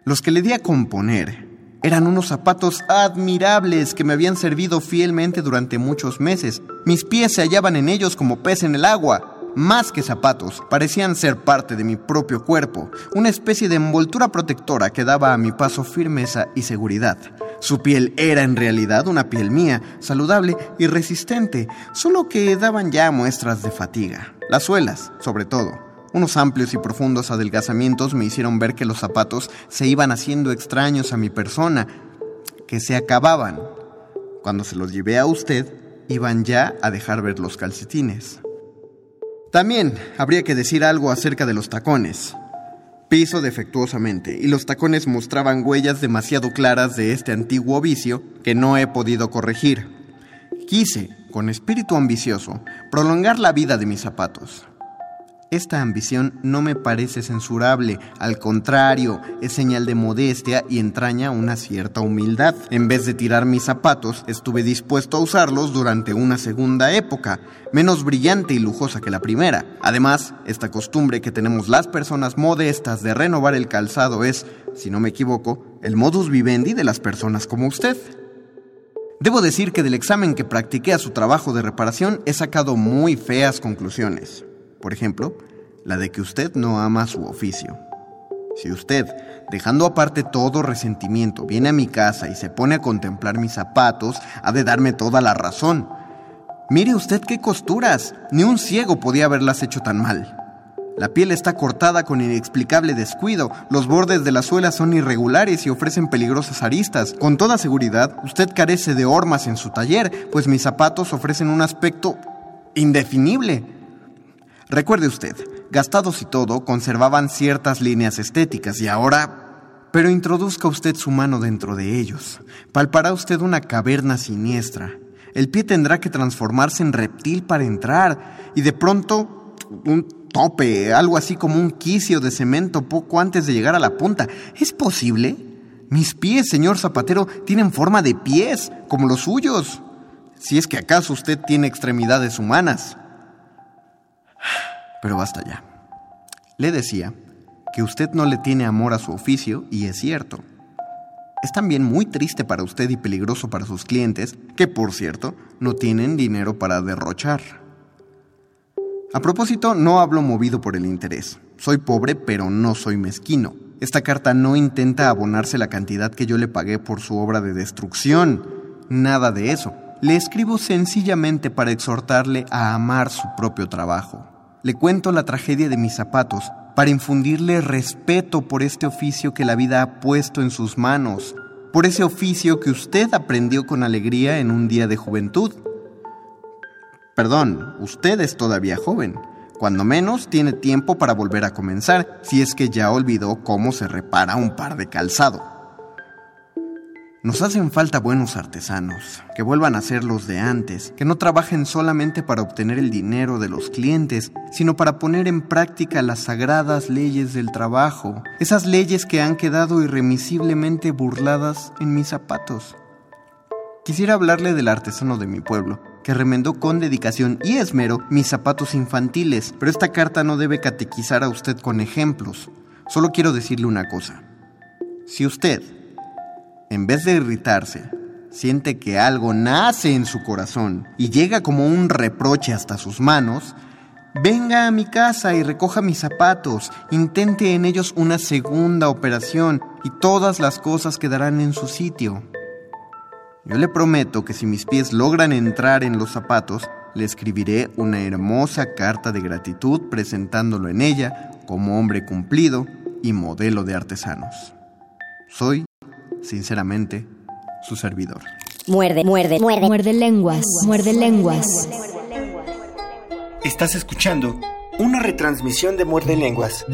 Los que le di a componer eran unos zapatos admirables que me habían servido fielmente durante muchos meses. Mis pies se hallaban en ellos como pez en el agua. Más que zapatos, parecían ser parte de mi propio cuerpo, una especie de envoltura protectora que daba a mi paso firmeza y seguridad. Su piel era en realidad una piel mía, saludable y resistente, solo que daban ya muestras de fatiga. Las suelas, sobre todo. Unos amplios y profundos adelgazamientos me hicieron ver que los zapatos se iban haciendo extraños a mi persona, que se acababan. Cuando se los llevé a usted, iban ya a dejar ver los calcetines. También habría que decir algo acerca de los tacones. Piso defectuosamente y los tacones mostraban huellas demasiado claras de este antiguo vicio que no he podido corregir. Quise, con espíritu ambicioso, prolongar la vida de mis zapatos. Esta ambición no me parece censurable, al contrario, es señal de modestia y entraña una cierta humildad. En vez de tirar mis zapatos, estuve dispuesto a usarlos durante una segunda época, menos brillante y lujosa que la primera. Además, esta costumbre que tenemos las personas modestas de renovar el calzado es, si no me equivoco, el modus vivendi de las personas como usted. Debo decir que del examen que practiqué a su trabajo de reparación he sacado muy feas conclusiones. Por ejemplo, la de que usted no ama su oficio. Si usted, dejando aparte todo resentimiento, viene a mi casa y se pone a contemplar mis zapatos, ha de darme toda la razón. Mire usted qué costuras, ni un ciego podía haberlas hecho tan mal. La piel está cortada con inexplicable descuido, los bordes de la suela son irregulares y ofrecen peligrosas aristas. Con toda seguridad, usted carece de hormas en su taller, pues mis zapatos ofrecen un aspecto indefinible. Recuerde usted, gastados y todo, conservaban ciertas líneas estéticas y ahora... Pero introduzca usted su mano dentro de ellos. Palpará usted una caverna siniestra. El pie tendrá que transformarse en reptil para entrar y de pronto un tope, algo así como un quicio de cemento poco antes de llegar a la punta. ¿Es posible? Mis pies, señor zapatero, tienen forma de pies, como los suyos. Si es que acaso usted tiene extremidades humanas. Pero basta ya. Le decía que usted no le tiene amor a su oficio y es cierto. Es también muy triste para usted y peligroso para sus clientes, que por cierto no tienen dinero para derrochar. A propósito, no hablo movido por el interés. Soy pobre, pero no soy mezquino. Esta carta no intenta abonarse la cantidad que yo le pagué por su obra de destrucción. Nada de eso. Le escribo sencillamente para exhortarle a amar su propio trabajo. Le cuento la tragedia de mis zapatos para infundirle respeto por este oficio que la vida ha puesto en sus manos, por ese oficio que usted aprendió con alegría en un día de juventud. Perdón, usted es todavía joven. Cuando menos tiene tiempo para volver a comenzar, si es que ya olvidó cómo se repara un par de calzado. Nos hacen falta buenos artesanos, que vuelvan a ser los de antes, que no trabajen solamente para obtener el dinero de los clientes, sino para poner en práctica las sagradas leyes del trabajo, esas leyes que han quedado irremisiblemente burladas en mis zapatos. Quisiera hablarle del artesano de mi pueblo, que remendó con dedicación y esmero mis zapatos infantiles, pero esta carta no debe catequizar a usted con ejemplos. Solo quiero decirle una cosa. Si usted, en vez de irritarse, siente que algo nace en su corazón y llega como un reproche hasta sus manos, venga a mi casa y recoja mis zapatos, intente en ellos una segunda operación y todas las cosas quedarán en su sitio. Yo le prometo que si mis pies logran entrar en los zapatos, le escribiré una hermosa carta de gratitud presentándolo en ella como hombre cumplido y modelo de artesanos. Soy sinceramente, su servidor. Muerde, muerde, muerde. Muerde lenguas, muerde lenguas. Estás escuchando una retransmisión de Muerde Lenguas.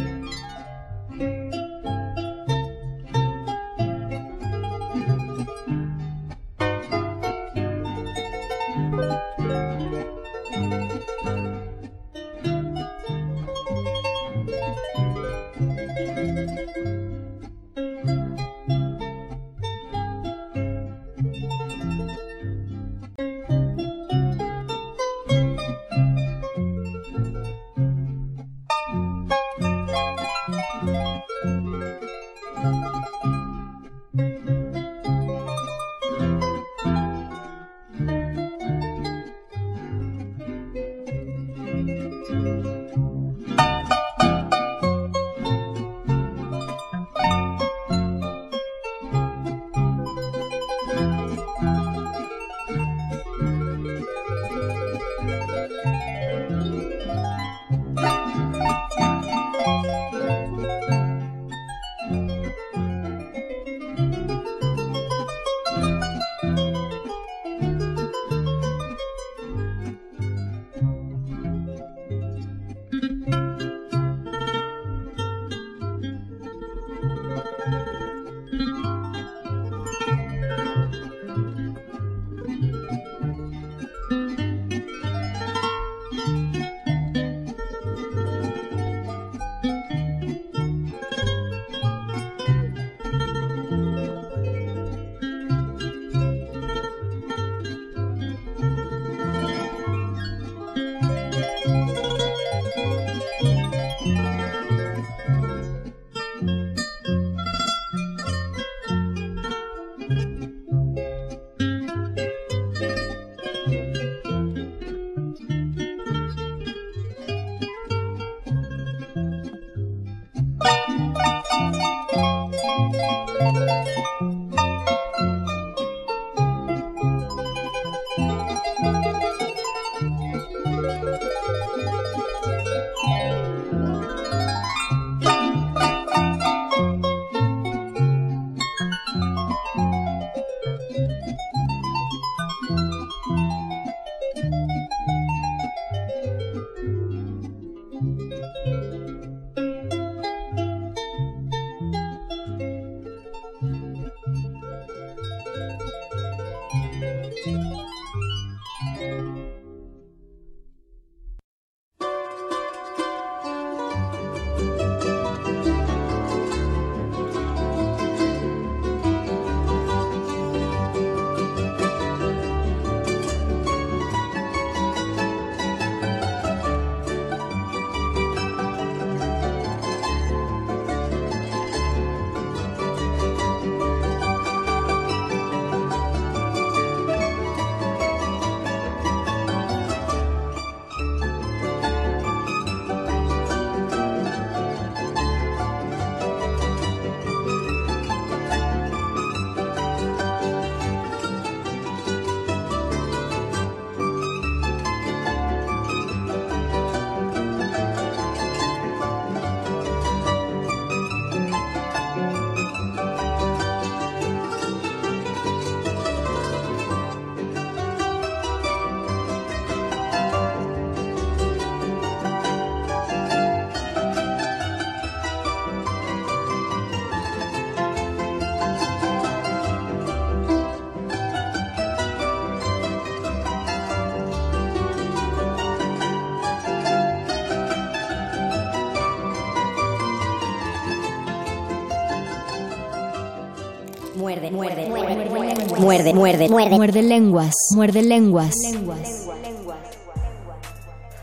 Muerde, muerde, muerde, muerde lenguas, muerde lenguas.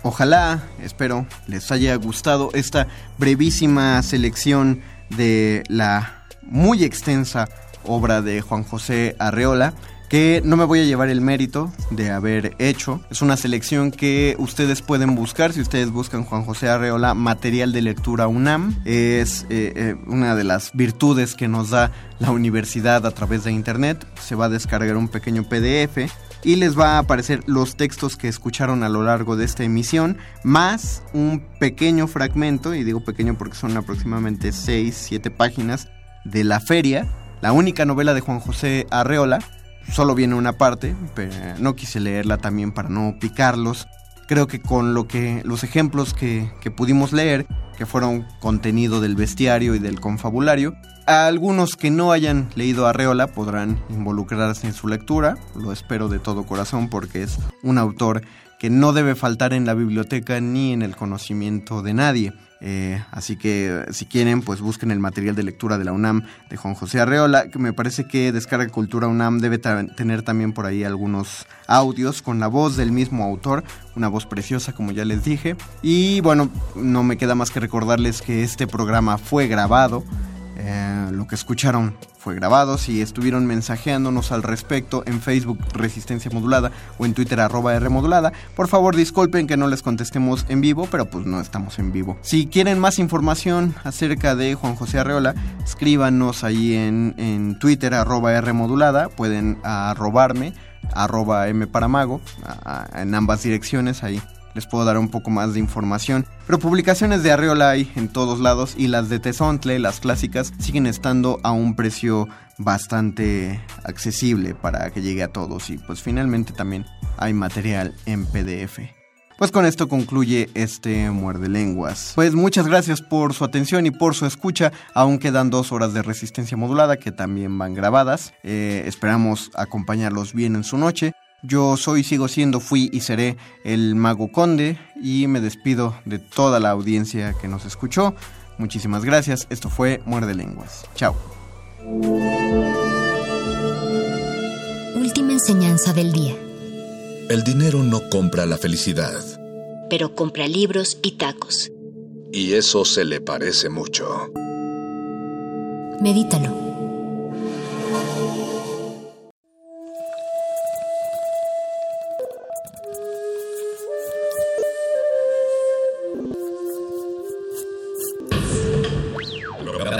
Ojalá, espero, les haya gustado esta brevísima selección de la muy extensa obra de Juan José Arreola que no me voy a llevar el mérito de haber hecho. Es una selección que ustedes pueden buscar si ustedes buscan Juan José Arreola, material de lectura UNAM. Es eh, eh, una de las virtudes que nos da la universidad a través de Internet. Se va a descargar un pequeño PDF y les va a aparecer los textos que escucharon a lo largo de esta emisión, más un pequeño fragmento, y digo pequeño porque son aproximadamente 6, 7 páginas, de La Feria, la única novela de Juan José Arreola, solo viene una parte, pero no quise leerla también para no picarlos. Creo que con lo que los ejemplos que, que pudimos leer, que fueron contenido del bestiario y del confabulario, a algunos que no hayan leído Arreola podrán involucrarse en su lectura, lo espero de todo corazón porque es un autor que no debe faltar en la biblioteca ni en el conocimiento de nadie. Eh, así que si quieren, pues busquen el material de lectura de la UNAM de Juan José Arreola, que me parece que Descarga Cultura UNAM debe tener también por ahí algunos audios con la voz del mismo autor, una voz preciosa como ya les dije. Y bueno, no me queda más que recordarles que este programa fue grabado. Eh, lo que escucharon fue grabado. Si estuvieron mensajeándonos al respecto en Facebook Resistencia Modulada o en Twitter arroba R Modulada, por favor disculpen que no les contestemos en vivo, pero pues no estamos en vivo. Si quieren más información acerca de Juan José Arreola, escríbanos ahí en, en Twitter arroba R Modulada, pueden arrobarme arroba M Paramago, en ambas direcciones ahí les puedo dar un poco más de información. Pero publicaciones de Arreola hay en todos lados y las de Tezontle, las clásicas, siguen estando a un precio bastante accesible para que llegue a todos y pues finalmente también hay material en PDF. Pues con esto concluye este Muerde Lenguas. Pues muchas gracias por su atención y por su escucha. Aún quedan dos horas de resistencia modulada que también van grabadas. Eh, esperamos acompañarlos bien en su noche. Yo soy, sigo siendo, fui y seré el Mago Conde y me despido de toda la audiencia que nos escuchó. Muchísimas gracias. Esto fue Muerde Lenguas. Chao. Última enseñanza del día. El dinero no compra la felicidad. Pero compra libros y tacos. Y eso se le parece mucho. Medítalo.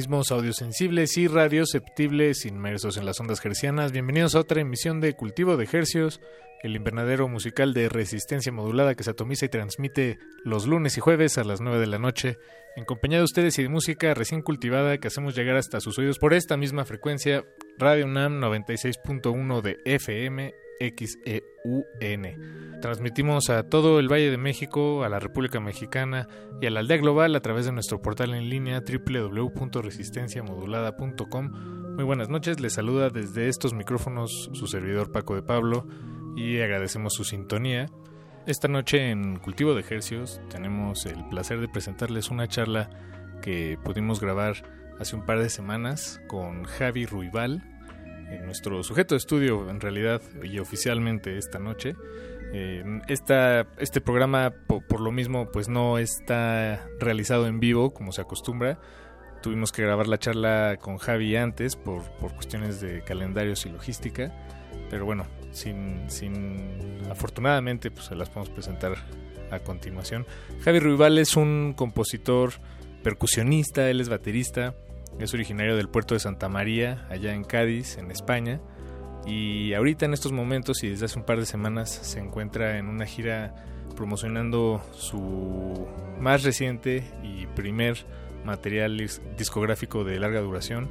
Organismos audiosensibles y radioceptibles inmersos en las ondas gercianas. Bienvenidos a otra emisión de Cultivo de Hercios, el invernadero musical de resistencia modulada que se atomiza y transmite los lunes y jueves a las 9 de la noche, en compañía de ustedes y de música recién cultivada que hacemos llegar hasta sus oídos por esta misma frecuencia, Radio NAM 96.1 de FM XEUN. Transmitimos a todo el Valle de México, a la República Mexicana y a la aldea global a través de nuestro portal en línea www.resistenciamodulada.com. Muy buenas noches, les saluda desde estos micrófonos su servidor Paco de Pablo y agradecemos su sintonía. Esta noche en Cultivo de Ejercios tenemos el placer de presentarles una charla que pudimos grabar hace un par de semanas con Javi Ruibal, nuestro sujeto de estudio en realidad y oficialmente esta noche. Eh, este programa por, lo mismo pues no está realizado en vivo como se acostumbra. Tuvimos que grabar la charla con Javi antes por, por cuestiones de calendarios y logística. Pero bueno, sin, sin afortunadamente pues se las podemos presentar a continuación. Javi Ruibal es un compositor percusionista, él es baterista, es originario del puerto de Santa María, allá en Cádiz, en España. Y ahorita en estos momentos y desde hace un par de semanas se encuentra en una gira promocionando su más reciente y primer material discográfico de larga duración,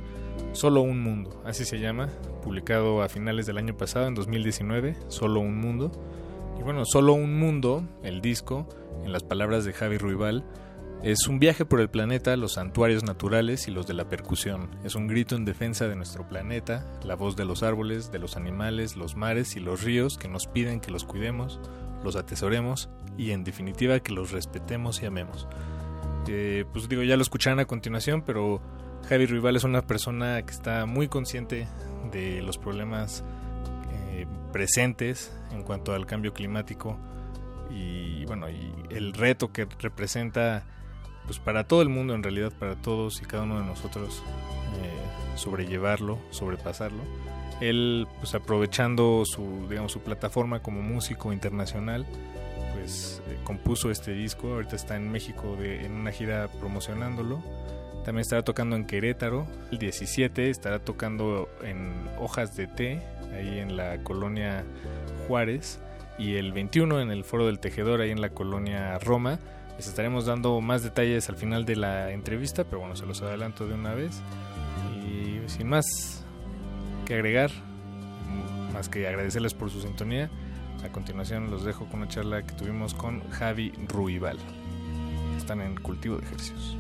Solo un Mundo, así se llama, publicado a finales del año pasado, en 2019, Solo un Mundo. Y bueno, Solo un Mundo, el disco, en las palabras de Javi Ruibal, es un viaje por el planeta, los santuarios naturales y los de la percusión. Es un grito en defensa de nuestro planeta, la voz de los árboles, de los animales, los mares y los ríos que nos piden que los cuidemos, los atesoremos y en definitiva que los respetemos y amemos. Eh, pues digo, ya lo escucharán a continuación, pero Javi Rival es una persona que está muy consciente de los problemas eh, presentes en cuanto al cambio climático y bueno, y el reto que representa pues para todo el mundo en realidad, para todos y cada uno de nosotros eh, sobrellevarlo, sobrepasarlo. Él pues aprovechando su digamos su plataforma como músico internacional, pues eh, compuso este disco, ahorita está en México de, en una gira promocionándolo también estará tocando en Querétaro. El 17 estará tocando en Hojas de Té, ahí en la colonia Juárez. Y el 21 en el Foro del Tejedor, ahí en la colonia Roma. Les estaremos dando más detalles al final de la entrevista, pero bueno, se los adelanto de una vez. Y sin más que agregar, más que agradecerles por su sintonía, a continuación los dejo con una charla que tuvimos con Javi Ruibal. Están en cultivo de ejercicios.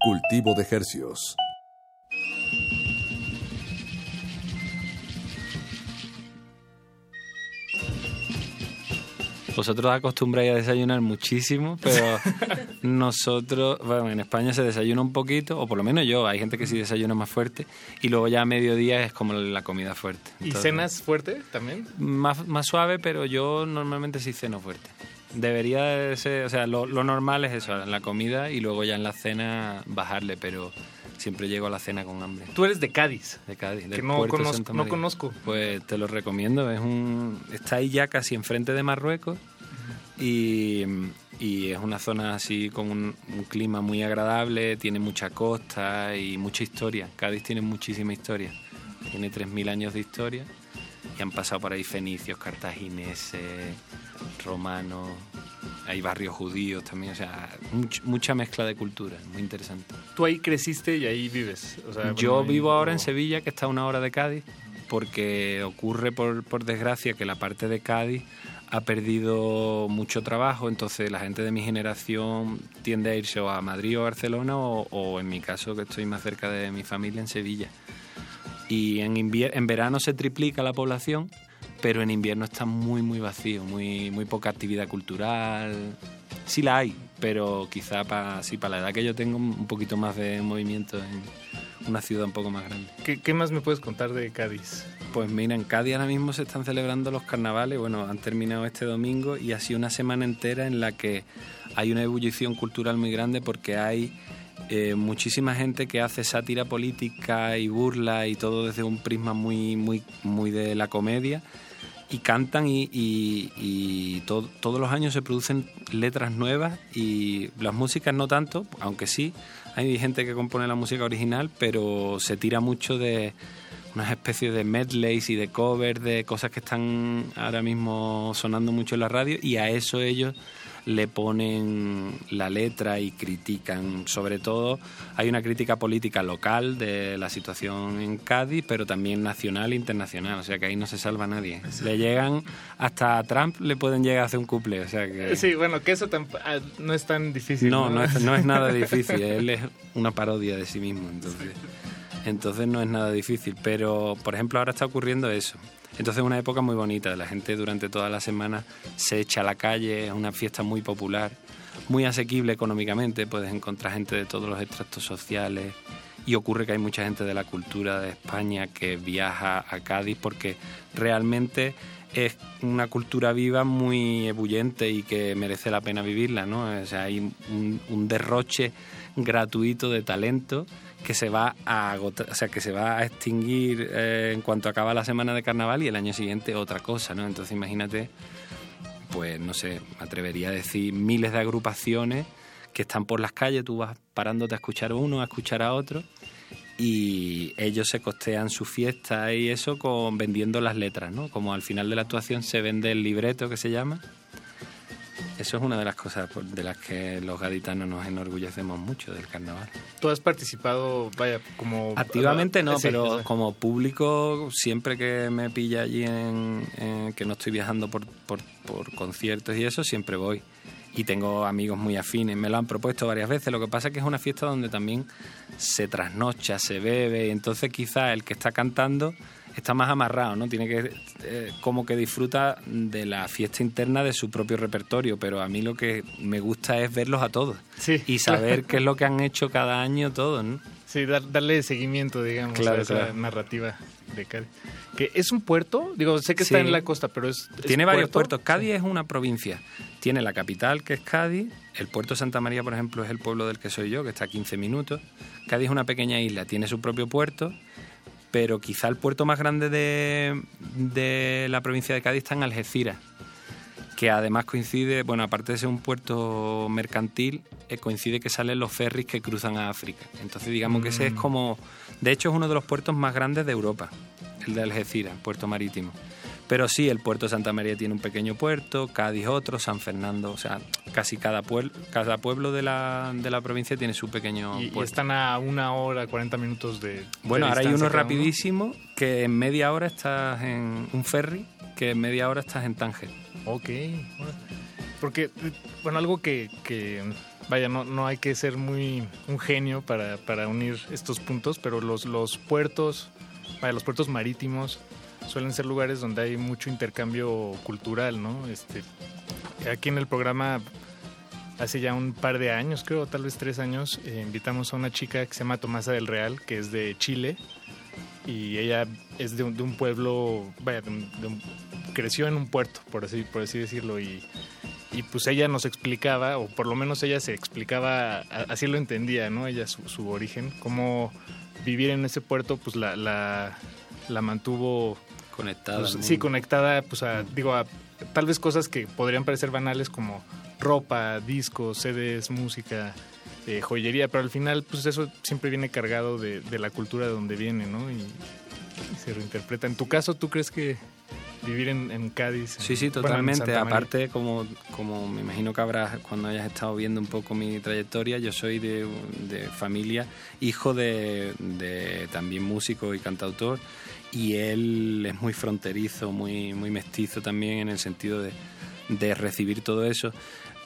Cultivo de Hercios. Vosotros acostumbráis a desayunar muchísimo, pero [laughs] nosotros, bueno, en España se desayuna un poquito, o por lo menos yo, hay gente que sí desayuna más fuerte, y luego ya a mediodía es como la comida fuerte. ¿Y cenas fuerte también? Más, más suave, pero yo normalmente sí ceno fuerte. Debería ser, o sea, lo, normal es eso, en la comida y luego ya en la cena bajarle, pero siempre llego a la cena con hambre. Tú eres de Cádiz. De Cádiz, que no, conozco, no conozco. Pues te lo recomiendo, es un está ahí ya casi enfrente de Marruecos y, es una zona así con un, clima muy agradable, tiene mucha costa y mucha historia. Cádiz tiene muchísima historia, tiene 3.000 años de historia y han pasado por ahí fenicios, cartagineses, romanos, hay barrios judíos también, o sea, mucha mezcla de culturas, muy interesante. ¿Tú ahí creciste y ahí vives? Yo vivo ahora en Sevilla, que está a una hora de Cádiz, porque ocurre por, por desgracia que la parte de Cádiz ha perdido mucho trabajo, entonces la gente de mi generación tiende a irse o a Madrid o Barcelona o, o en mi caso que estoy más cerca de mi familia en Sevilla y en, en verano se triplica la población, pero en invierno está muy, muy vacío, muy, muy poca actividad cultural. Sí la hay, pero quizá para sí, para la edad que yo tengo un poquito más de movimiento en una ciudad un poco más grande. ¿Qué, ¿Qué, más me puedes contar de Cádiz? Pues mira, en Cádiz ahora mismo se están celebrando los carnavales, bueno, han terminado este domingo y ha sido una semana entera en la que hay una ebullición cultural muy grande porque hay eh, muchísima gente que hace sátira política y burla y todo desde un prisma muy, muy, muy de la comedia y cantan y, todos los años se producen letras nuevas y las músicas no tanto, aunque sí, hay gente que compone la música original, pero se tira mucho de unas especies de medleys y de covers de cosas que están ahora mismo sonando mucho en la radio y a eso ellos le ponen la letra y critican. Sobre todo hay una crítica política local de la situación en Cádiz, pero también nacional e internacional. O sea que ahí no se salva nadie. Le llegan hasta a Trump le pueden llegar a hacer un couple. O sea que... Sí, bueno, que eso ah, no es tan difícil. No, no, es, no es nada [laughs] difícil. Él es una parodia de sí mismo. Entonces, entonces no es nada difícil. Pero, por ejemplo, ahora está ocurriendo eso. Entonces es una época muy bonita, la gente durante toda la semana se echa a la calle, es una fiesta muy popular, muy asequible económicamente, puedes encontrar gente de todos los extractos sociales. Y ocurre que hay mucha gente de la cultura de España que viaja a Cádiz porque realmente es una cultura viva muy ebulliente y que merece la pena vivirla, ¿no? O hay un, un derroche gratuito de talento que se va a o sea, que se va a extinguir eh, en cuanto acaba la semana de carnaval y el año siguiente otra cosa, ¿no? Entonces imagínate, pues no sé, me atrevería a decir miles de agrupaciones que están por las calles, tú vas parándote a escuchar a uno, a escuchar a otro, y ellos se costean su fiesta y eso con vendiendo las letras, ¿no? Como al final de la actuación se vende el libreto que se llama. Eso es una de las cosas de las que los gaditanos nos enorgullecemos mucho del carnaval. ¿Tú has participado, vaya, como... Activamente no, pero como público, siempre que me pilla allí en, que no estoy viajando por, por, por conciertos y eso, siempre voy y tengo amigos muy afines, me lo han propuesto varias veces. Lo que pasa es que es una fiesta donde también se trasnocha, se bebe, y entonces quizá el que está cantando está más amarrado, ¿no? Tiene que eh, como que disfruta de la fiesta interna de su propio repertorio, pero a mí lo que me gusta es verlos a todos y saber qué es lo que han hecho cada año todos, ¿no? Sí, darle seguimiento, digamos, a esa narrativa de Cádiz. Que es un puerto, digo, sé que está en la costa, pero es... Tiene varios puertos. Cádiz es una provincia. Tiene la capital, que es Cádiz. El puerto de Santa María, por ejemplo, es el pueblo del que soy yo, que está a 15 minutos. Cádiz es una pequeña isla, tiene su propio puerto, pero quizá el puerto más grande de, de la provincia de Cádiz está en Algeciras que además coincide, bueno, aparte de ser un puerto mercantil, eh, coincide que salen los ferries que cruzan a África. Entonces digamos que ese es mm. como, de hecho es uno de los puertos más grandes de Europa, el de Algeciras, puerto marítimo. Pero sí, el puerto de Santa María tiene un pequeño puerto, Cádiz otro, San Fernando, o sea, casi cada, pueblo, cada pueblo de la, de la provincia tiene su pequeño y, puerto. Y están a una hora, 40 minutos de... Bueno, ahora hay uno rapidísimo que en media hora estás en un ferry, que en media hora estás en Tánger. Ok. Porque, bueno, algo que, que vaya, no, no hay que ser muy un genio para, para unir estos puntos, pero los, los puertos, vaya, los puertos marítimos suelen ser lugares donde hay mucho intercambio cultural, ¿no? Este, aquí en el programa, hace ya un par de años, creo, tal vez tres años, eh, invitamos a una chica que se llama Tomasa del Real, que es de Chile, y ella es de un, de un pueblo, vaya, de un, creció en un puerto, por así, por así decirlo, y, y, pues ella nos explicaba, o por lo menos ella se explicaba, así lo entendía, ¿no? Ella su, su origen, cómo vivir en ese puerto, pues la, la, la mantuvo conectada. Pues, sí, conectada, pues a, digo, a tal vez cosas que podrían parecer banales como ropa, discos, CDs, música, eh, joyería, pero al final, pues eso siempre viene cargado de, de la cultura de donde viene, ¿no? Y, se reinterpreta. En tu caso, ¿tú crees que vivir en, Cádiz. Sí, sí, totalmente. Aparte, como, como me imagino que habrás, cuando hayas estado viendo un poco mi trayectoria, yo soy de, familia, hijo de, de, también músico y cantautor, y él es muy fronterizo, muy, muy mestizo también en el sentido de, de recibir todo eso.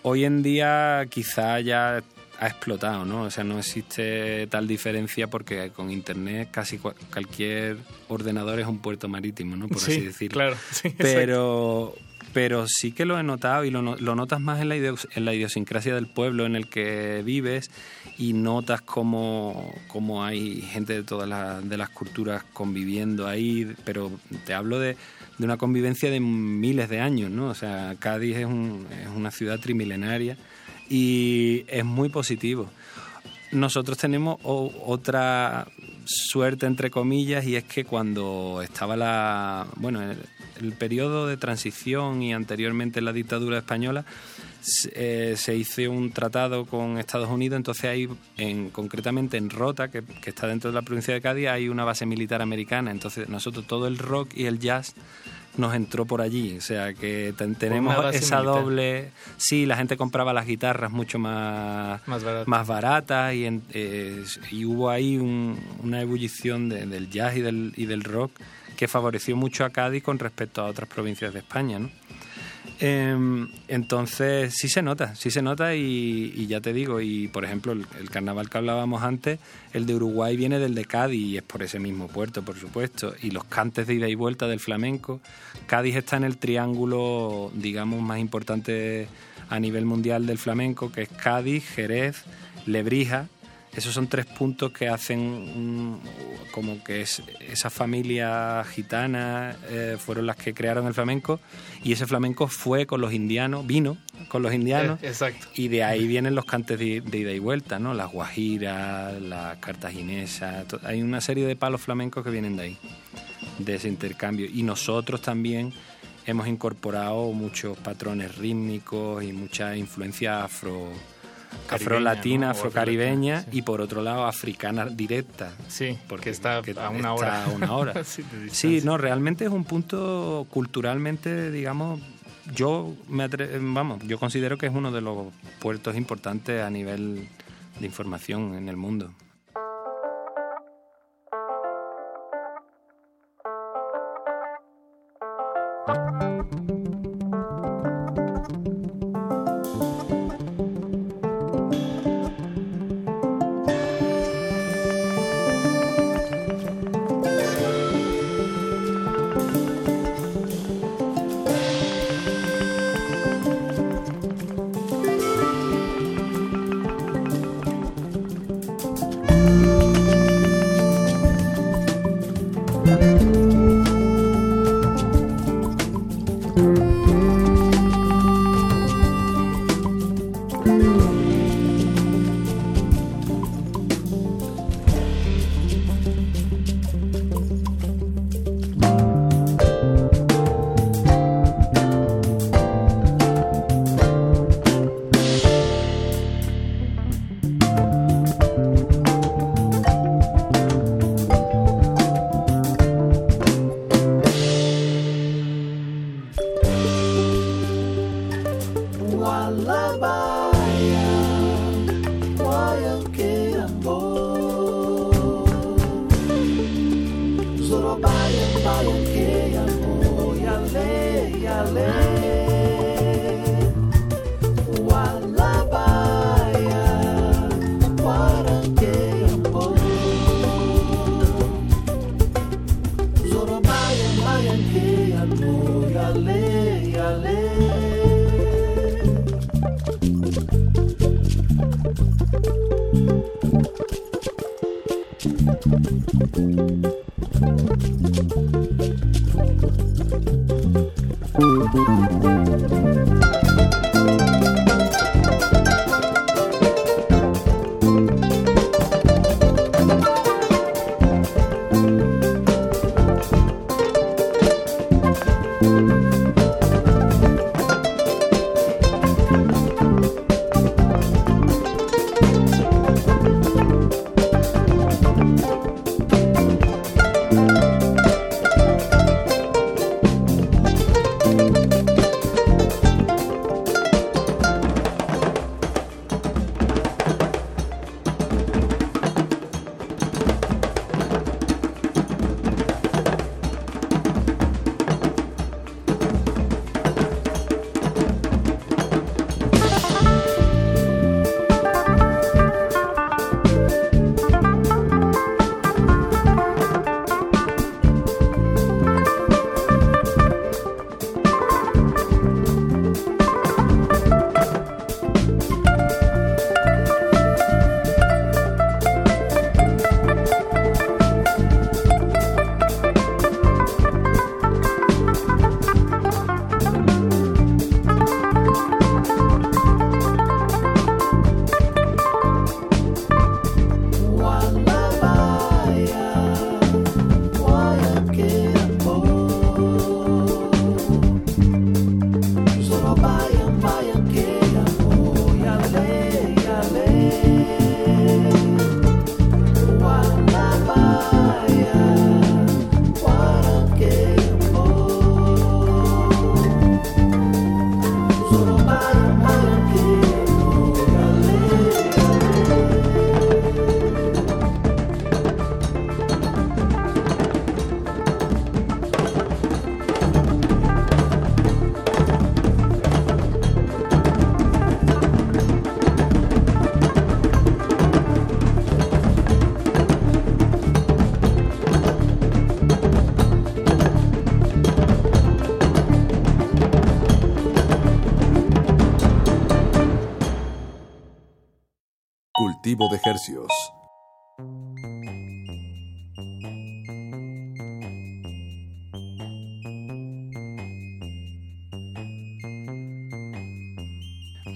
Hoy en día quizá ya ha explotado, ¿no? O sea, no existe tal diferencia porque con Internet casi cualquier ordenador es un puerto marítimo, ¿no? Por así decirlo. Claro, [laughs] pero, pero sí que lo he notado y lo, lo notas más en la, en la idiosincrasia del pueblo en el que vives y notas cómo, cómo hay gente de todas las, de las culturas conviviendo ahí, pero te hablo de, de una convivencia de miles de años, ¿no? O sea, Cádiz es, un, es una ciudad trimilenaria y es muy positivo. Nosotros tenemos otra suerte, entre comillas, y es que cuando estaba la, bueno, el, periodo de transición y anteriormente la dictadura española, eh, se hizo un tratado con Estados Unidos, entonces hay, en, concretamente en Rota, que, que, está dentro de la provincia de Cádiz, hay una base militar americana, entonces nosotros todo el rock y el jazz nos entró por allí. O sea que tenemos esa doble. Sí, la gente compraba las guitarras mucho más, más, baratas y, eh, y hubo ahí una ebullición del jazz y del, y del rock que favoreció mucho a Cádiz con respecto a otras provincias de España. Em, entonces sí se nota, sí se nota y, ya te digo, y por ejemplo el, carnaval que hablábamos antes, el de Uruguay viene del de Cádiz y es por ese mismo puerto, por supuesto, y los cantes de ida y vuelta del flamenco. Cádiz está en el triángulo, digamos, más importante a nivel mundial del flamenco, que es Cádiz, Jerez, Lebrija, esos son tres puntos que hacen como que es, esa familia gitana eh, fueron las que crearon el flamenco y ese flamenco fue con los indianos, vino con los indianos. Eh, exacto. Y de ahí vienen los cantes de, ida y vuelta, ¿no? Las guajiras, las cartaginesas, hay una serie de palos flamencos que vienen de ahí, de ese intercambio. Y nosotros también hemos incorporado muchos patrones rítmicos y mucha influencia afro afrolatina, afrocaribeña y por otro lado africana directa. Sí, porque está a una hora. A una hora. [laughs] sí, no, realmente es un punto culturalmente, digamos, yo me vamos, yo considero que es uno de los puertos importantes a nivel de información en el mundo.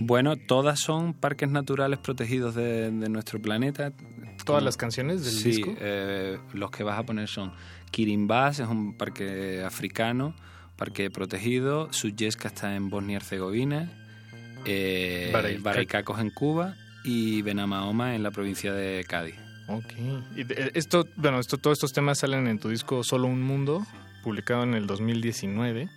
Bueno, todas son parques naturales protegidos de, nuestro planeta. ¿Todas las canciones del disco? Sí, eh, los que vas a poner son Kirimbas, es un parque africano, parque protegido. Sujeska está en Bosnia y Herzegovina. Eh, Baraicacos en Cuba y Benamahoma en la provincia de Cádiz. Ok. Y esto, bueno, esto, todos estos temas salen en tu disco Solo un Mundo, publicado en el 2019.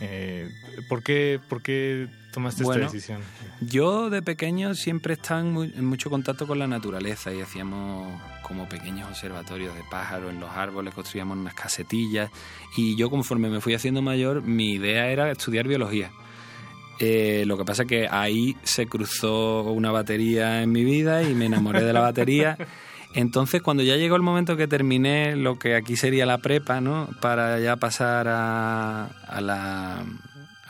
Eh, ¿por, qué, ¿Por qué tomaste esta decisión? Yo de pequeño siempre estaba en, mucho contacto con la naturaleza y hacíamos como pequeños observatorios de pájaros en los árboles, construíamos unas casetillas y yo conforme me fui haciendo mayor mi idea era estudiar biología. Eh, lo que pasa es que ahí se cruzó una batería en mi vida y me enamoré de la batería. [laughs] Entonces, cuando ya llegó el momento que terminé lo que aquí sería la prepa, ¿no? Para ya pasar a, la,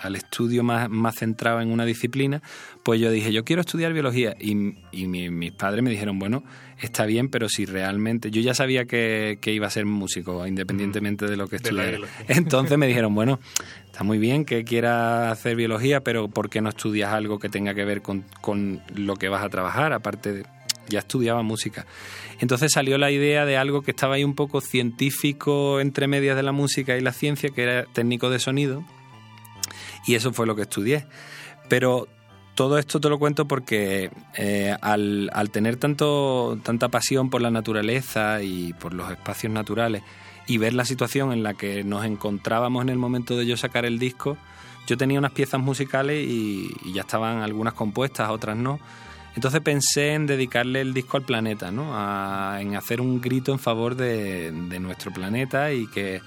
al estudio más, más, centrado en una disciplina, pues yo dije, yo quiero estudiar biología. Y, y mis padres me dijeron, bueno, está bien, pero si realmente... Yo ya sabía que, iba a ser músico, independientemente de lo que estudiara. Entonces me dijeron, bueno, está muy bien que quieras hacer biología, pero ¿por qué no estudias algo que tenga que ver con, lo que vas a trabajar? Aparte, de, ya estudiaba música. Entonces salió la idea de algo que estaba ahí un poco científico entre medias de la música y la ciencia, que era técnico de sonido y eso fue lo que estudié. Pero todo esto te lo cuento porque eh, al, tener tanto, tanta pasión por la naturaleza y por los espacios naturales y ver la situación en la que nos encontrábamos en el momento de yo sacar el disco, yo tenía unas piezas musicales y, ya estaban algunas compuestas, otras no. Entonces pensé en dedicarle el disco al planeta, ¿no? en hacer un grito en favor de, de nuestro planeta y que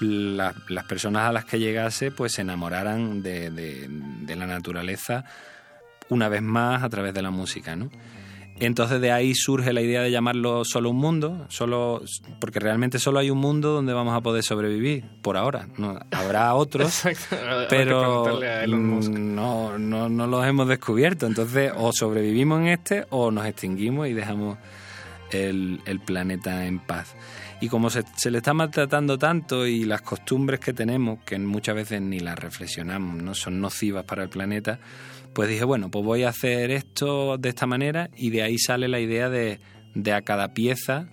las personas a las que llegase pues se enamoraran de, de, la naturaleza una vez más a través de la música, ¿no? Entonces de ahí surge la idea de llamarlo solo un mundo, solo porque realmente solo hay un mundo donde vamos a poder sobrevivir por ahora. No, habrá [laughs] otros, pero mm, no, no, no los hemos descubierto. Entonces o sobrevivimos en este o nos extinguimos y dejamos el, el planeta en paz. Y como se, le está maltratando tanto y las costumbres que tenemos, que muchas veces ni las reflexionamos, no son nocivas para el planeta, pues dije, bueno, pues voy a hacer esto de esta manera y de ahí sale la idea de, de a cada pieza,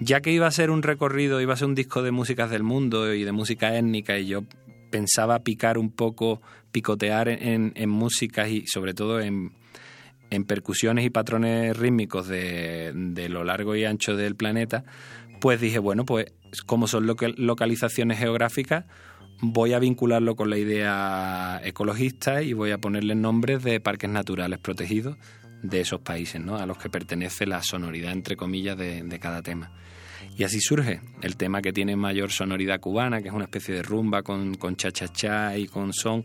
ya que iba a ser un recorrido, iba a ser un disco de músicas del mundo y de música étnica y yo pensaba picar un poco, picotear en, en músicas y sobre todo en, en percusiones y patrones rítmicos de, de, lo largo y ancho del planeta, pues dije, bueno, pues como son localizaciones geográficas, voy a vincularlo con la idea ecologista y voy a ponerle nombres de parques naturales protegidos de esos países, ¿no? A los que pertenece la sonoridad, entre comillas, de, de cada tema. Y así surge el tema que tiene mayor sonoridad cubana, que es una especie de rumba con, con cha-cha-cha y con son,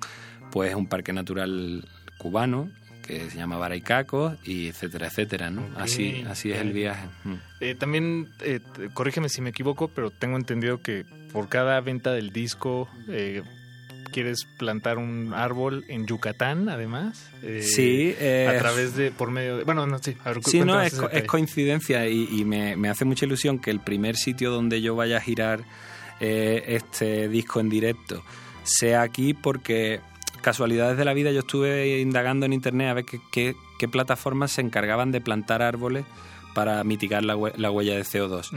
pues es un parque natural cubano que se llama Baraicaco y etcétera, etcétera, ¿no? Así, así es el viaje. Mm. Eh, también, eh, corrígeme si me equivoco, pero tengo entendido que por cada venta del disco eh, quieres plantar un árbol en Yucatán, además. sí. a través de, por medio de... Bueno, no, sí. sí, no, es, coincidencia y, me, me, hace mucha ilusión que el primer sitio donde yo vaya a girar este disco en directo sea aquí porque casualidades de la vida, yo estuve indagando en internet a ver qué, qué, plataformas se encargaban de plantar árboles para mitigar la, huella de CO2.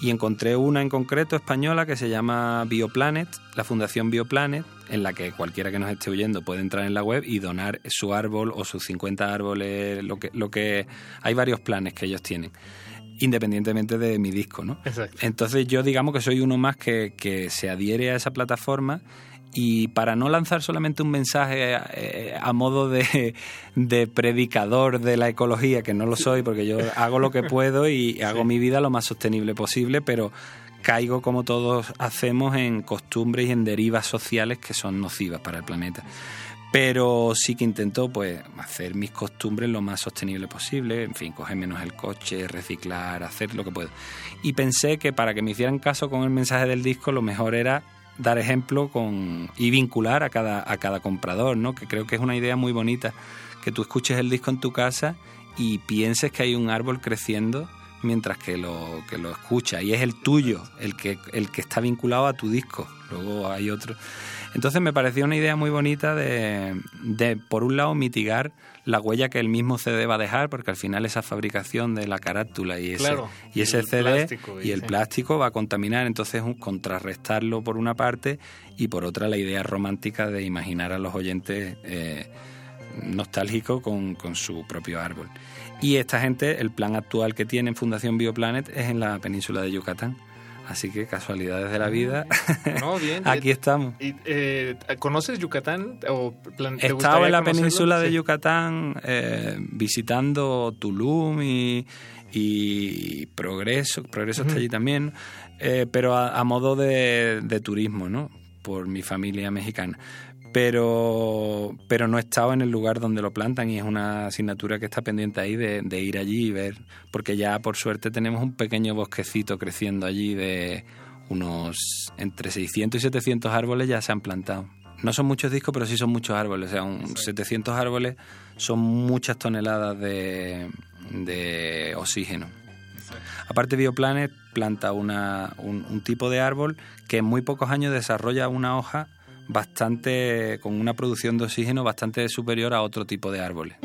Y encontré una en concreto española que se llama Bioplanet, la Fundación Bioplanet, en la que cualquiera que nos esté oyendo puede entrar en la web y donar su árbol o sus 50 árboles, lo que, lo que hay varios planes que ellos tienen independientemente de mi disco, ¿no? Entonces yo digamos que soy uno más que, que se adhiere a esa plataforma y para no lanzar solamente un mensaje eh, a modo de, predicador de la ecología, que no lo soy porque yo hago lo que puedo y [laughs] hago mi vida lo más sostenible posible, pero caigo como todos hacemos en costumbres y en derivas sociales que son nocivas para el planeta. Pero sí que intento pues hacer mis costumbres lo más sostenible posible, en fin, coger menos el coche, reciclar, hacer lo que puedo. Y pensé que para que me hicieran caso con el mensaje del disco, lo mejor era dar ejemplo con, y vincular a cada, a cada comprador, ¿no? que creo que es una idea muy bonita, que tú escuches el disco en tu casa y pienses que hay un árbol creciendo mientras que lo, que lo escucha y es el tuyo, el que, el que está vinculado a tu disco. Luego hay otro. Entonces me pareció una idea muy bonita de, de por un lado, mitigar la huella que el mismo CD va a dejar, porque al final esa fabricación de la carátula y ese, y ese CD y, el plástico va a contaminar, entonces contrarrestarlo por una parte y por otra la idea romántica de imaginar a los oyentes eh, nostálgico con, con su propio árbol. Y esta gente, el plan actual que tiene en Fundación Bioplanet es en la península de Yucatán. Así que casualidades de la vida. [laughs] No, bien. [laughs] Aquí estamos. ¿Y, eh, ¿Conoces Yucatán? O plan- te He estado gustaría en la conocerlo? península de. Yucatán eh, visitando Tulum y, y Progreso. Progreso está allí también. eh, pero a, a modo de, de turismo, ¿no? Por mi familia mexicana. Pero, pero no he estado en el lugar donde lo plantan y es una asignatura que está pendiente ahí de, de ir allí y ver, porque ya por suerte tenemos un pequeño bosquecito creciendo allí de unos entre 600 y 700 árboles ya se han plantado. No son muchos discos, pero sí son muchos árboles. O sea, un 700 árboles son muchas toneladas de, de oxígeno. Aparte, Bioplanet planta una, un, un tipo de árbol que en muy pocos años desarrolla una hoja bastante con una producción de oxígeno bastante superior a otro tipo de árboles.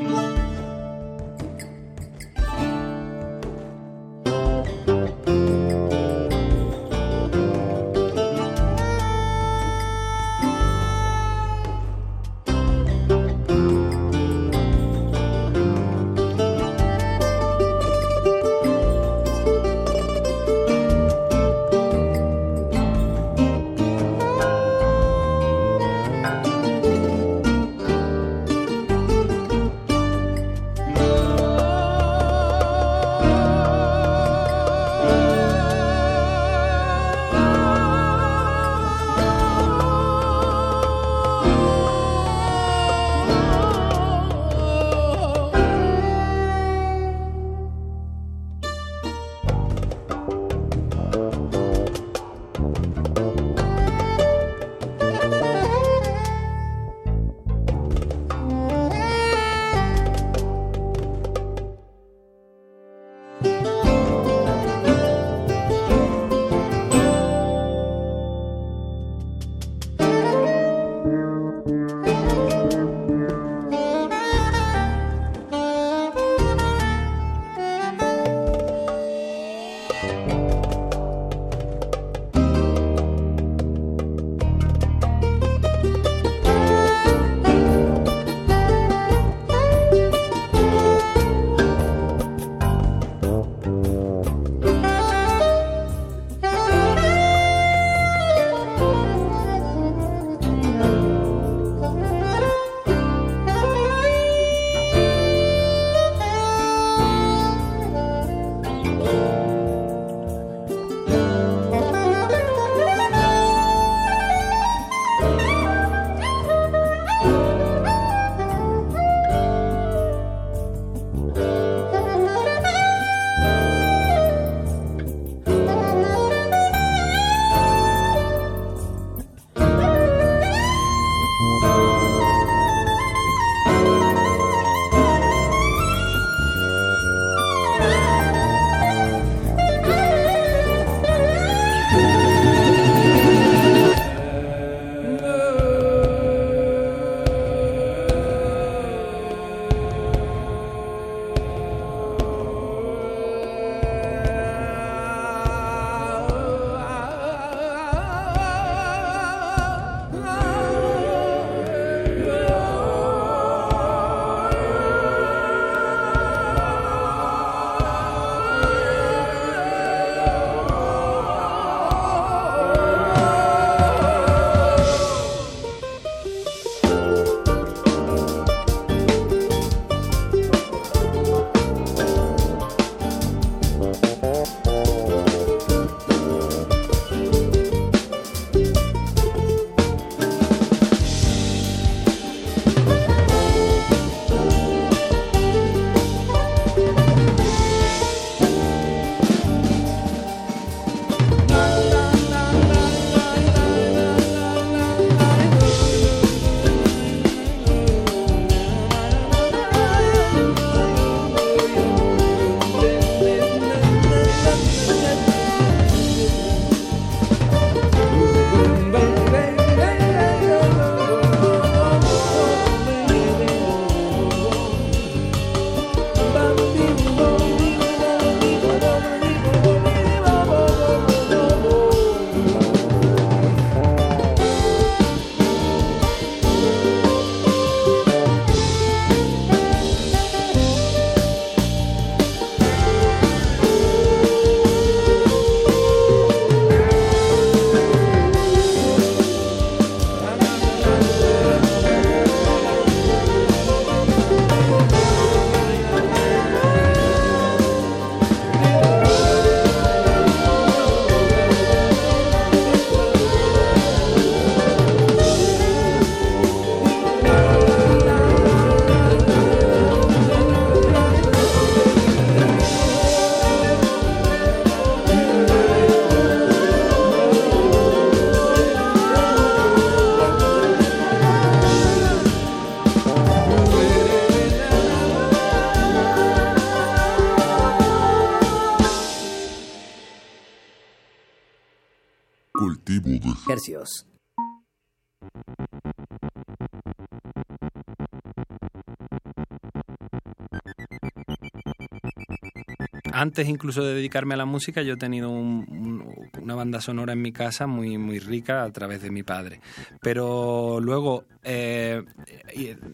Antes incluso de dedicarme a la música, yo he tenido una banda sonora en mi casa muy, muy rica a través de mi padre. Pero luego, eh,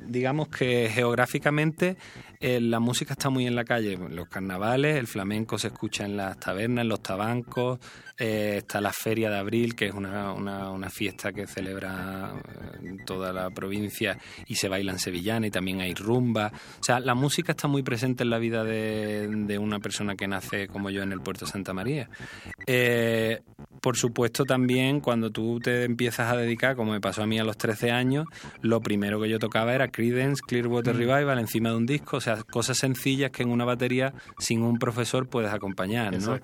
digamos que geográficamente eh, la música está muy en la calle. Los carnavales, el flamenco se escucha en las tabernas, en los tabancos, eh, está la Feria de Abril, que es una, una, fiesta que celebra eh, toda la provincia y se baila en sevillana y también hay rumba. O sea, la música está muy presente en la vida de, de una persona que nace como yo en el puerto de Santa María. Eh, por supuesto también cuando tú te empiezas a dedicar, como me pasó a mí a los 13 años, lo primero que yo tocaba era Creedence, Clearwater mm. Revival encima de un disco, o sea, cosas sencillas que en una batería sin un profesor puedes acompañar, ¿no?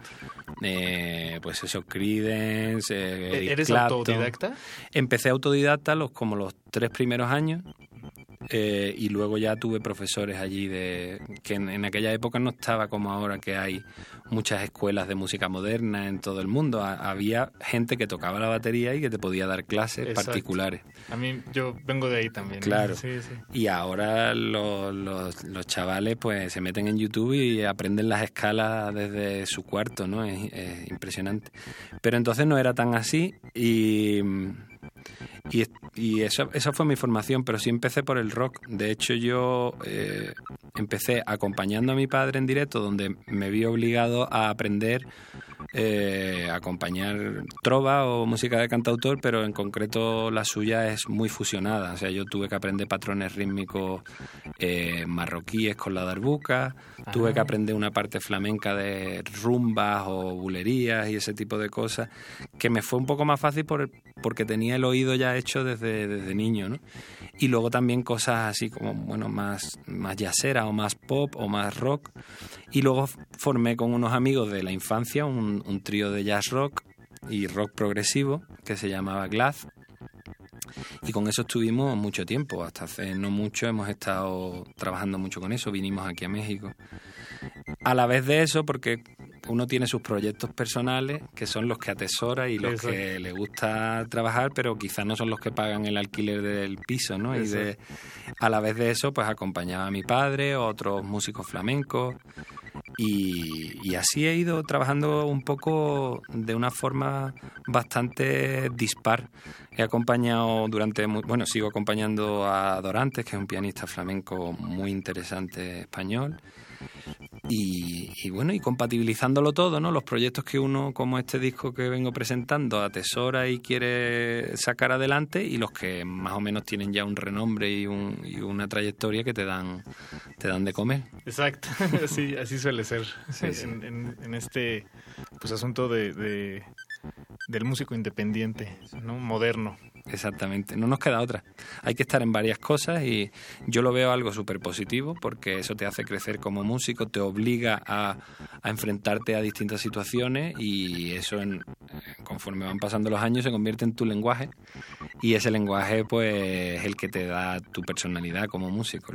Eh, pues eso, Creedence, eh, ¿E-, ¿Eres autodidacta? Empecé autodidacta los, como los tres primeros años eh, y luego ya tuve profesores allí de que en, aquella época no estaba como ahora que hay muchas escuelas de música moderna en todo el mundo. Había gente que tocaba la batería y que te podía dar clases particulares. A mí yo vengo de ahí también claro. Y ahora los, los, chavales pues se meten en YouTube y aprenden las escalas desde su cuarto no es, es impresionante. Pero entonces no era tan así y y, y esa, esa, fue mi formación, pero sí empecé por el rock. De hecho, yo eh, empecé acompañando a mi padre en directo, donde me vi obligado a aprender eh, acompañar trova o música de cantautor, pero en concreto la suya es muy fusionada. O sea, yo tuve que aprender patrones rítmicos eh, marroquíes con la darbuca, tuve que aprender una parte flamenca de rumbas o bulerías y ese tipo de cosas, que me fue un poco más fácil por, porque tenía el oído ya hecho desde, desde niño, ¿no? Y luego también cosas así como, bueno, más, más yacera o más pop o más rock. Y luego formé con unos amigos de la infancia un, un trío de jazz rock y rock progresivo que se llamaba Glass y con eso estuvimos mucho tiempo, hasta hace no mucho hemos estado trabajando mucho con eso, vinimos aquí a México. A la vez de eso, porque uno tiene sus proyectos personales que son los que atesora y los que le gusta trabajar, pero quizás no son los que pagan el alquiler del piso, ¿no? Y de, a la vez de eso, pues acompañaba a mi padre, otros músicos flamencos, y, así he ido trabajando un poco de una forma bastante dispar. He acompañado durante, bueno, sigo acompañando a Dorantes, que es un pianista flamenco muy interesante español. Y, bueno, y compatibilizándolo todo, ¿no? Los proyectos que uno, como este disco que vengo presentando, atesora y quiere sacar adelante, y los que más o menos tienen ya un renombre y, una trayectoria que te dan, te dan de comer. Exacto, [laughs] así, así suele ser En, este pues asunto de, del músico independiente, ¿no? Moderno. Exactamente, no nos queda otra. Hay que estar en varias cosas y yo lo veo algo súper positivo porque eso te hace crecer como músico, te obliga a, enfrentarte a distintas situaciones y eso en, conforme van pasando los años se convierte en tu lenguaje y ese lenguaje pues es el que te da tu personalidad como músico.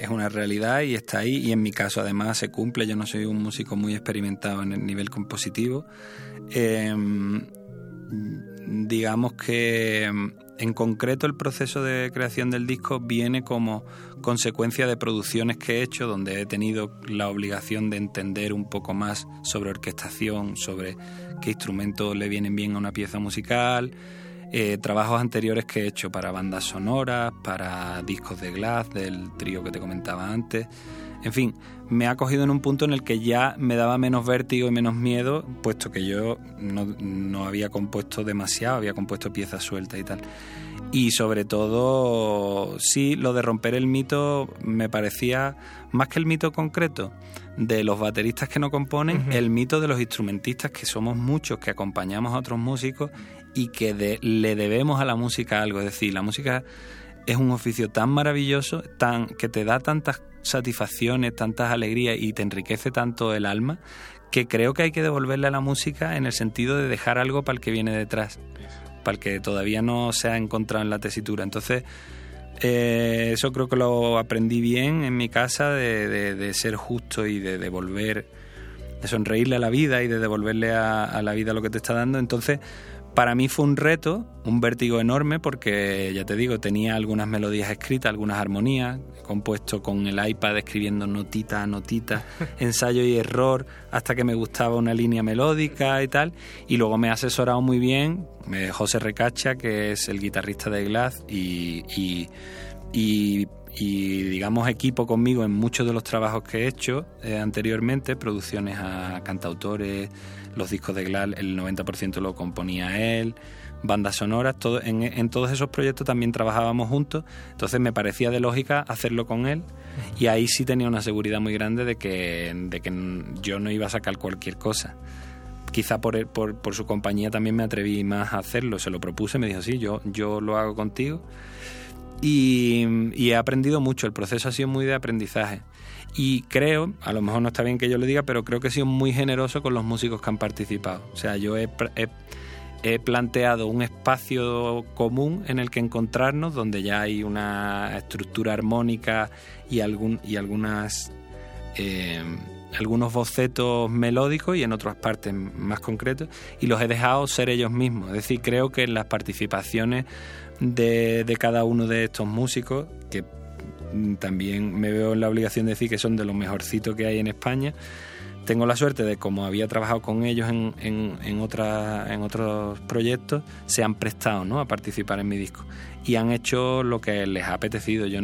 Es una realidad y está ahí y en mi caso además se cumple. Yo no soy un músico muy experimentado en el nivel compositivo. Em, digamos que em, en concreto el proceso de creación del disco viene como consecuencia de producciones que he hecho donde he tenido la obligación de entender un poco más sobre orquestación, sobre qué instrumentos le vienen bien a una pieza musical, eh, trabajos anteriores que he hecho para bandas sonoras, para discos de Glass, del trío que te comentaba antes. En fin, me ha cogido en un punto en el que ya me daba menos vértigo y menos miedo, puesto que yo no, no había compuesto demasiado, había compuesto piezas sueltas y tal. Y sobre todo, sí, lo de romper el mito me parecía, más que el mito concreto de los bateristas que no componen, el mito de los instrumentistas, que somos muchos, que acompañamos a otros músicos y que le debemos a la música algo. Es decir, la música es un oficio tan maravilloso, tan que te da tantas satisfacciones, tantas alegrías y te enriquece tanto el alma, que creo que hay que devolverle a la música en el sentido de dejar algo para el que viene detrás, para el que todavía no se ha encontrado en la tesitura. Entonces, eh, eso creo que lo aprendí bien en mi casa, de, ser justo y de devolver, de sonreírle a la vida y de devolverle a, a la vida lo que te está dando. Entonces, para mí fue un reto, un vértigo enorme, porque ya te digo, tenía algunas melodías escritas, algunas armonías, compuesto con el iPad escribiendo notita a notita, [laughs] ensayo y error, hasta que me gustaba una línea melódica y tal. Y luego me ha asesorado muy bien eh, José Recacha, que es el guitarrista de Glass y, y, digamos equipo conmigo en muchos de los trabajos que he hecho eh, anteriormente, producciones a cantautores, los discos de Glal el 90% lo componía él, bandas sonoras, todo, en, todos esos proyectos también trabajábamos juntos, entonces me parecía de lógica hacerlo con él y ahí sí tenía una seguridad muy grande de que, de que yo no iba a sacar cualquier cosa. Quizá por, por, por, su compañía también me atreví más a hacerlo, se lo propuse, me dijo, sí, yo, yo lo hago contigo. Y, y he aprendido mucho, el proceso ha sido muy de aprendizaje. Y creo, a lo mejor no está bien que yo lo diga, pero creo que he sido muy generoso con los músicos que han participado. O sea, yo he, planteado un espacio común en el que encontrarnos, donde ya hay una estructura armónica y, algún, y algunas... Eh, algunos bocetos melódicos y en otras partes más concretos y los he dejado ser ellos mismos. Es decir, creo que en las participaciones de, de cada uno de estos músicos, que también me veo en la obligación de decir que son de los mejorcitos que hay en España. Tengo la suerte de, como había trabajado con ellos en, en, en, en otros proyectos, se han prestado ¿no? a participar en mi disco. Y han hecho lo que les ha apetecido. Yo,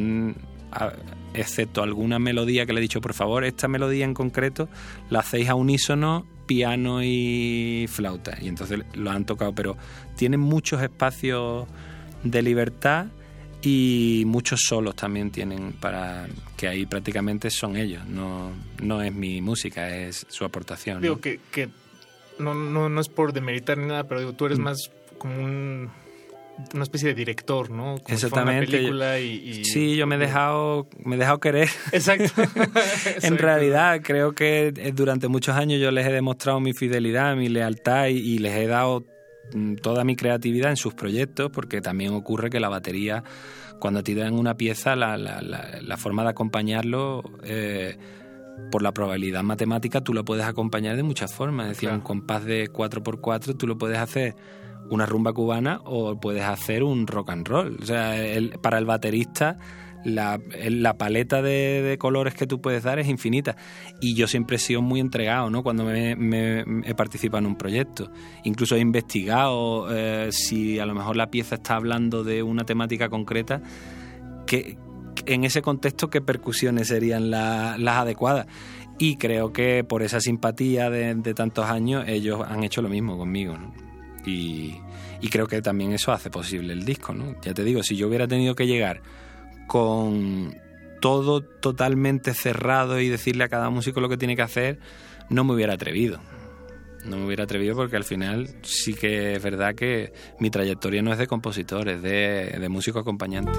excepto alguna melodía que le he dicho, por favor, esta melodía en concreto la hacéis a unísono, piano y flauta. Y entonces lo han tocado, pero tienen muchos espacios de libertad y muchos solos también tienen para que ahí prácticamente son ellos no no es mi música es su aportación digo que, que no, no, no es por demeritar ni nada pero digo tú eres mm. más como un una especie de director, ¿no? Como Exactamente. película y, Sí, yo me he dejado, me he dejado querer. Exacto. [laughs] en realidad, creo que durante muchos años yo les he demostrado mi fidelidad, mi lealtad y les he dado toda mi creatividad en sus proyectos, porque también ocurre que la batería, cuando te dan una pieza, la, la, la, forma de acompañarlo, eh, por la probabilidad matemática, tú lo puedes acompañar de muchas formas. Es decir, un compás de 4x4, tú lo puedes hacer una rumba cubana o puedes hacer un rock and roll. O sea, para el baterista la, paleta de, colores que tú puedes dar es infinita. Y yo siempre he sido muy entregado, ¿no? Cuando me, he participado en un proyecto. Incluso he investigado eh, si a lo mejor la pieza está hablando de una temática concreta, que en ese contexto qué percusiones serían las adecuadas. Y creo que por esa simpatía de, tantos años ellos han hecho lo mismo conmigo, Y, y creo que también eso hace posible el disco, ¿no? Ya te digo, si yo hubiera tenido que llegar con todo totalmente cerrado y decirle a cada músico lo que tiene que hacer, no me hubiera atrevido. No me hubiera atrevido porque al final sí que es verdad que mi trayectoria no es de compositor, es de, de músico acompañante.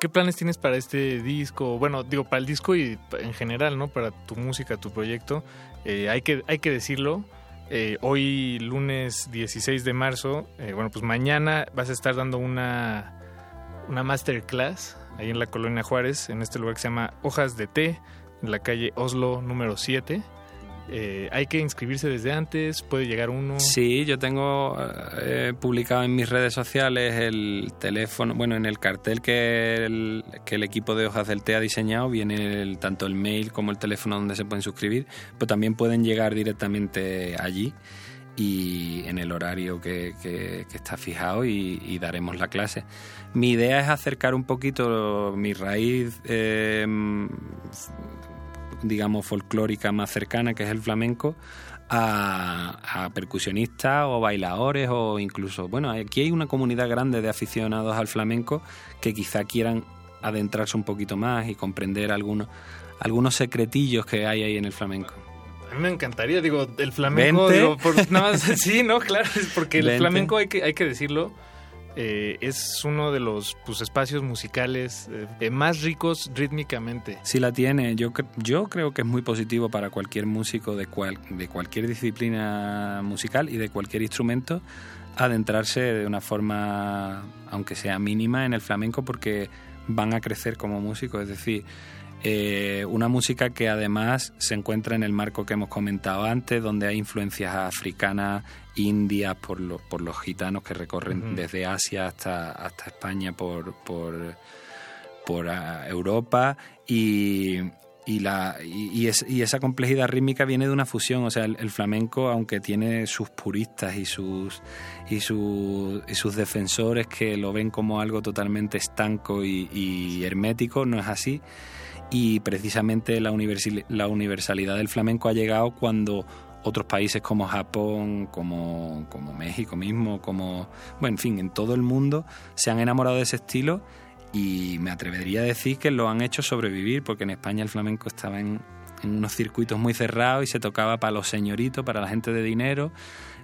¿Qué planes tienes para este disco? Bueno, digo, para el disco y en general, ¿no? Para tu música, tu proyecto. Eh, hay, que, hay que decirlo. Eh, hoy, lunes 16 de marzo, eh, bueno, pues mañana vas a estar dando una, una masterclass ahí en la colonia Juárez, en este lugar que se llama Hojas de Té, en la calle Oslo número 7. Eh, hay que inscribirse desde antes, puede llegar uno. Sí, yo tengo eh, publicado en mis redes sociales el teléfono, bueno, en el cartel que el, que el equipo de Hojas del Té ha diseñado, viene el, tanto el mail como el teléfono donde se pueden suscribir, pero también pueden llegar directamente allí y en el horario que, que, está fijado y, daremos la clase. Mi idea es acercar un poquito mi raíz eh, digamos, folclórica más cercana, que es el flamenco, a, percusionistas o bailadores o incluso, bueno, aquí hay una comunidad grande de aficionados al flamenco que quizá quieran adentrarse un poquito más y comprender algunos, algunos secretillos que hay ahí en el flamenco. A mí me encantaría, digo, el flamenco, más, [laughs] sí, no, claro, porque el flamenco hay que, hay que decirlo, eh, es uno de los pues, espacios musicales eh, más ricos rítmicamente. Sí la tiene. Yo, yo creo que es muy positivo para cualquier músico de, cual, de cualquier disciplina musical y de cualquier instrumento adentrarse de una forma, aunque sea mínima, en el flamenco porque van a crecer como músicos. Es decir, eh, una música que además se encuentra en el marco que hemos comentado antes, donde hay influencias africanas, indias, por, por los gitanos que recorren desde Asia hasta, hasta España por, por, por ah, Europa. Y, y, la, y, esa complejidad rítmica viene de una fusión. O sea, el, flamenco, aunque tiene sus puristas y sus, y, sus, y sus defensores que lo ven como algo totalmente estanco y hermético, no es así y precisamente la, la universalidad del flamenco ha llegado cuando otros países como Japón, como, como México mismo, como, bueno, en fin, en todo el mundo se han enamorado de ese estilo y me atrevería a decir que lo han hecho sobrevivir porque en España el flamenco estaba en, en unos circuitos muy cerrados y se tocaba para los señoritos, para la gente de dinero,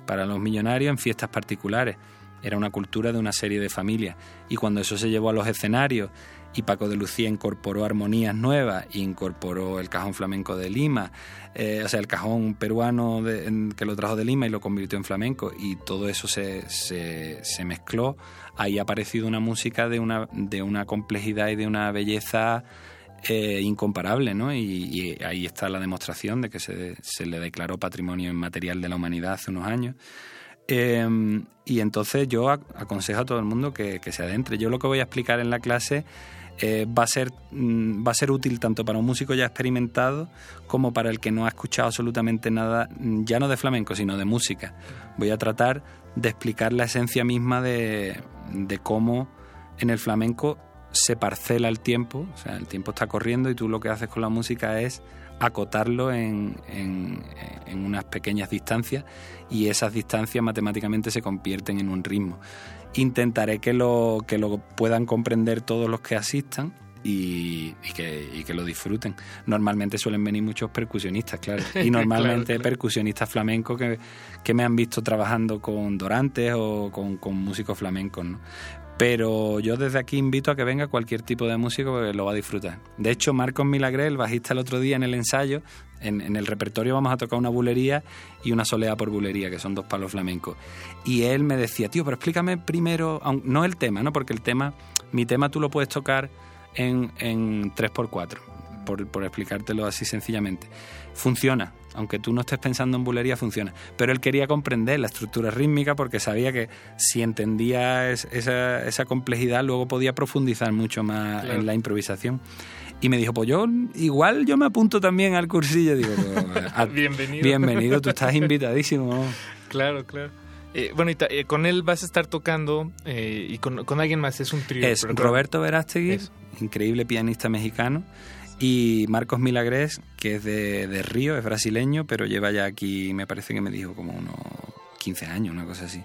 para los millonarios en fiestas particulares. Era una cultura de una serie de familias. Y cuando eso se llevó a los escenarios y Paco de Lucía incorporó armonías nuevas, incorporó el cajón flamenco de Lima, eh, o sea, el cajón peruano que lo trajo de Lima y lo convirtió en flamenco, y todo eso se, se, mezcló, ahí ha aparecido una música de una, de una complejidad y de una belleza eh, incomparable, ¿no? Y, ahí está la demostración de que se, se le declaró patrimonio inmaterial de la humanidad hace unos años. Em, y entonces yo aconsejo a todo el mundo que, que, se adentre. Yo lo que voy a explicar en la clase eh, va, a ser, mm, va a ser útil tanto para un músico ya experimentado como para el que no ha escuchado absolutamente nada, mm, ya no de flamenco, sino de música. Voy a tratar de explicar la esencia misma de, cómo en el flamenco se parcela el tiempo, o sea, el tiempo está corriendo y tú lo que haces con la música es acotarlo en, en, en, unas pequeñas distancias y esas distancias matemáticamente se convierten en un ritmo intentaré que lo, que lo puedan comprender todos los que asistan y, que, que, lo disfruten. Normalmente suelen venir muchos percusionistas, claro. [laughs] Y normalmente percusionistas flamencos que, que, me han visto trabajando con Dorantes o con, con músicos flamencos, ¿no? Pero yo desde aquí invito a que venga cualquier tipo de músico que lo va a disfrutar. De hecho, Marcos Milagre, el bajista el otro día en el ensayo, en, el repertorio vamos a tocar una bulería y una soleá por bulería, que son dos palos flamencos. Y él me decía, tío, pero explícame primero, no el tema, ¿no? Porque el tema, mi tema tú lo puedes tocar en, en 3x4, por, por explicártelo así sencillamente. Funciona, aunque tú no estés pensando en bulería, funciona. Pero él quería comprender la estructura rítmica porque sabía que si entendía esa, esa complejidad, luego podía profundizar mucho más en la improvisación. Y me dijo, pues yo igual yo me apunto también al cursillo. Digo, pues, [laughs] bienvenido. Bienvenido, tú estás invitadísimo. claro, claro. Eh, bueno, y eh, con él vas a estar tocando eh, y con, con, alguien más, es un trío. Es Roberto Verástegui, increíble pianista mexicano, y Marcos Milagres, que es de, de, Río, es brasileño, pero lleva ya aquí, me parece que me dijo como unos 15 años, una cosa así.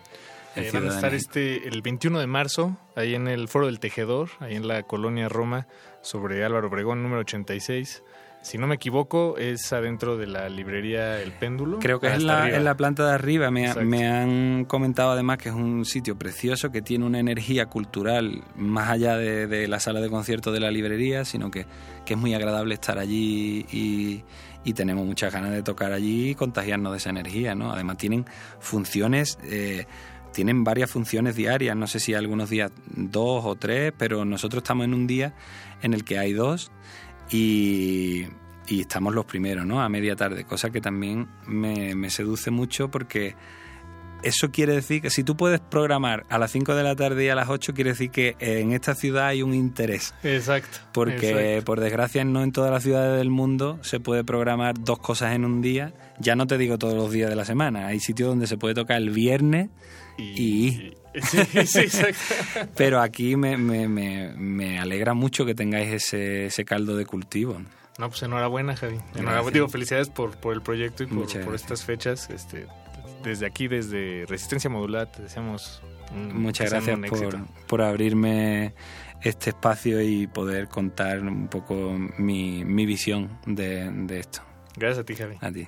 Eh, van a estar este, el 21 de marzo, ahí en el Foro del Tejedor, ahí en la colonia Roma, sobre Álvaro Obregón, número 86. Si no me equivoco, es adentro de la librería El Péndulo. Creo que es en la, en la, planta de arriba. Me, me, han comentado además que es un sitio precioso, que tiene una energía cultural más allá de, de la sala de conciertos de la librería, sino que, que, es muy agradable estar allí y, y, tenemos muchas ganas de tocar allí y contagiarnos de esa energía. ¿no? Además tienen funciones... Eh, tienen varias funciones diarias, no sé si algunos días dos o tres, pero nosotros estamos en un día en el que hay dos y, estamos los primeros, ¿no? A media tarde, cosa que también me, seduce mucho porque eso quiere decir que si tú puedes programar a las 5 de la tarde y a las 8, quiere decir que en esta ciudad hay un interés. Exacto. Porque, por desgracia, no en todas las ciudades del mundo se puede programar dos cosas en un día. Ya no te digo todos los días de la semana. Hay sitios donde se puede tocar el viernes y... Pero aquí me, me, me, alegra mucho que tengáis ese, ese caldo de cultivo. No, pues enhorabuena, Javi. Enhorabuena. Digo, felicidades por, por el proyecto y por, por estas fechas. Este, desde aquí, desde Resistencia Modular, te deseamos un, Muchas gracias por, por, abrirme este espacio y poder contar un poco mi, mi visión de, de esto. Gracias a ti, Javi. A ti.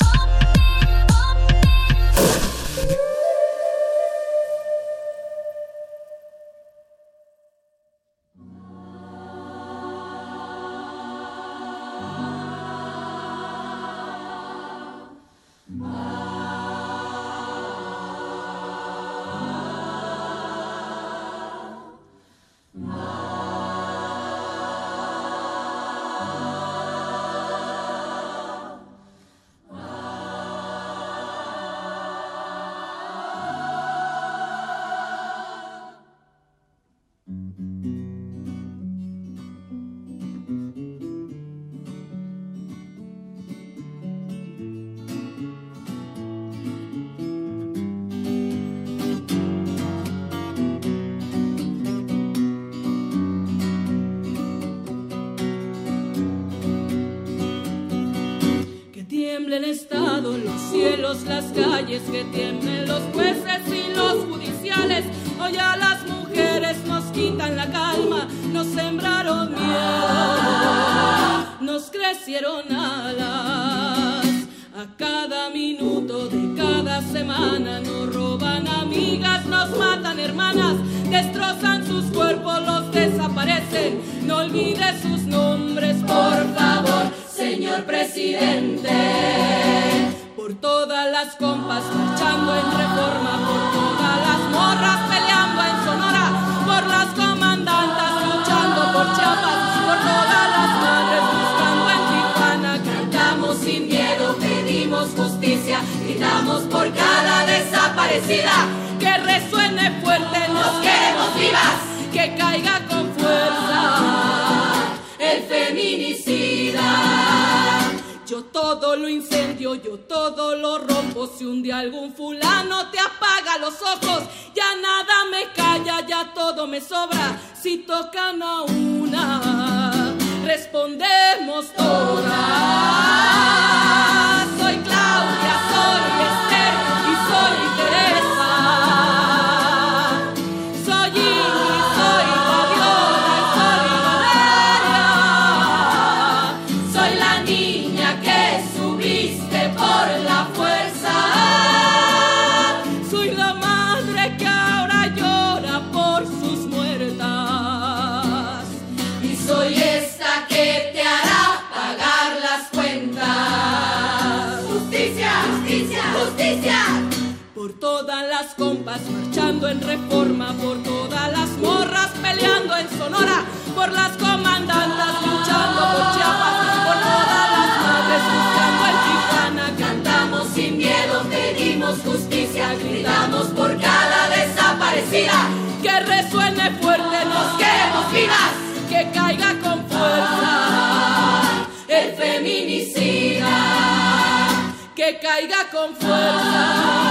Por todas las compas marchando en reforma, por todas las morras peleando en Sonora, por las comandantas luchando por Chiapas, por todas las madres buscando en Tijuana. Cantamos sin miedo, pedimos justicia, gritamos por cada desaparecida. Que resuene fuerte, nos queremos vivas, que caiga con fuerza el feminicida que caiga con fuerza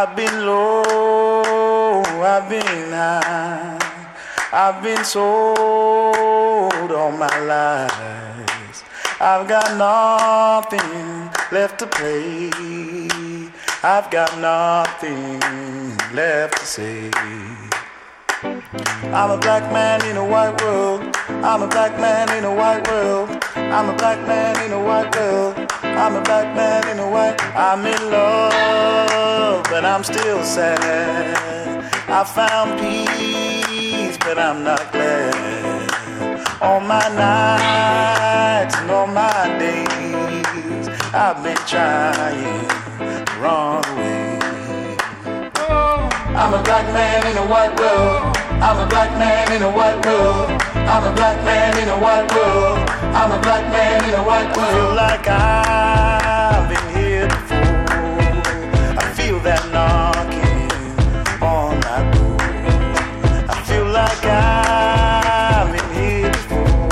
I've been low, I've been high, I've been sold all my life. I've got nothing left to play. I've got nothing left to say. I'm a black man in a white world. I'm a black man in a white world. I'm a black man in a white world. I'm a black man in a white. I'm in love, but I'm still sad. I found peace, but I'm not glad. All my nights and all my days, I've been trying the wrong way. I'm a black man in a white world. I'm a black man in a white world. I'm a black man in a white world. I'm a black man in a white world. I feel like I've been here before. I feel that knocking on my door. I feel like I've been here before.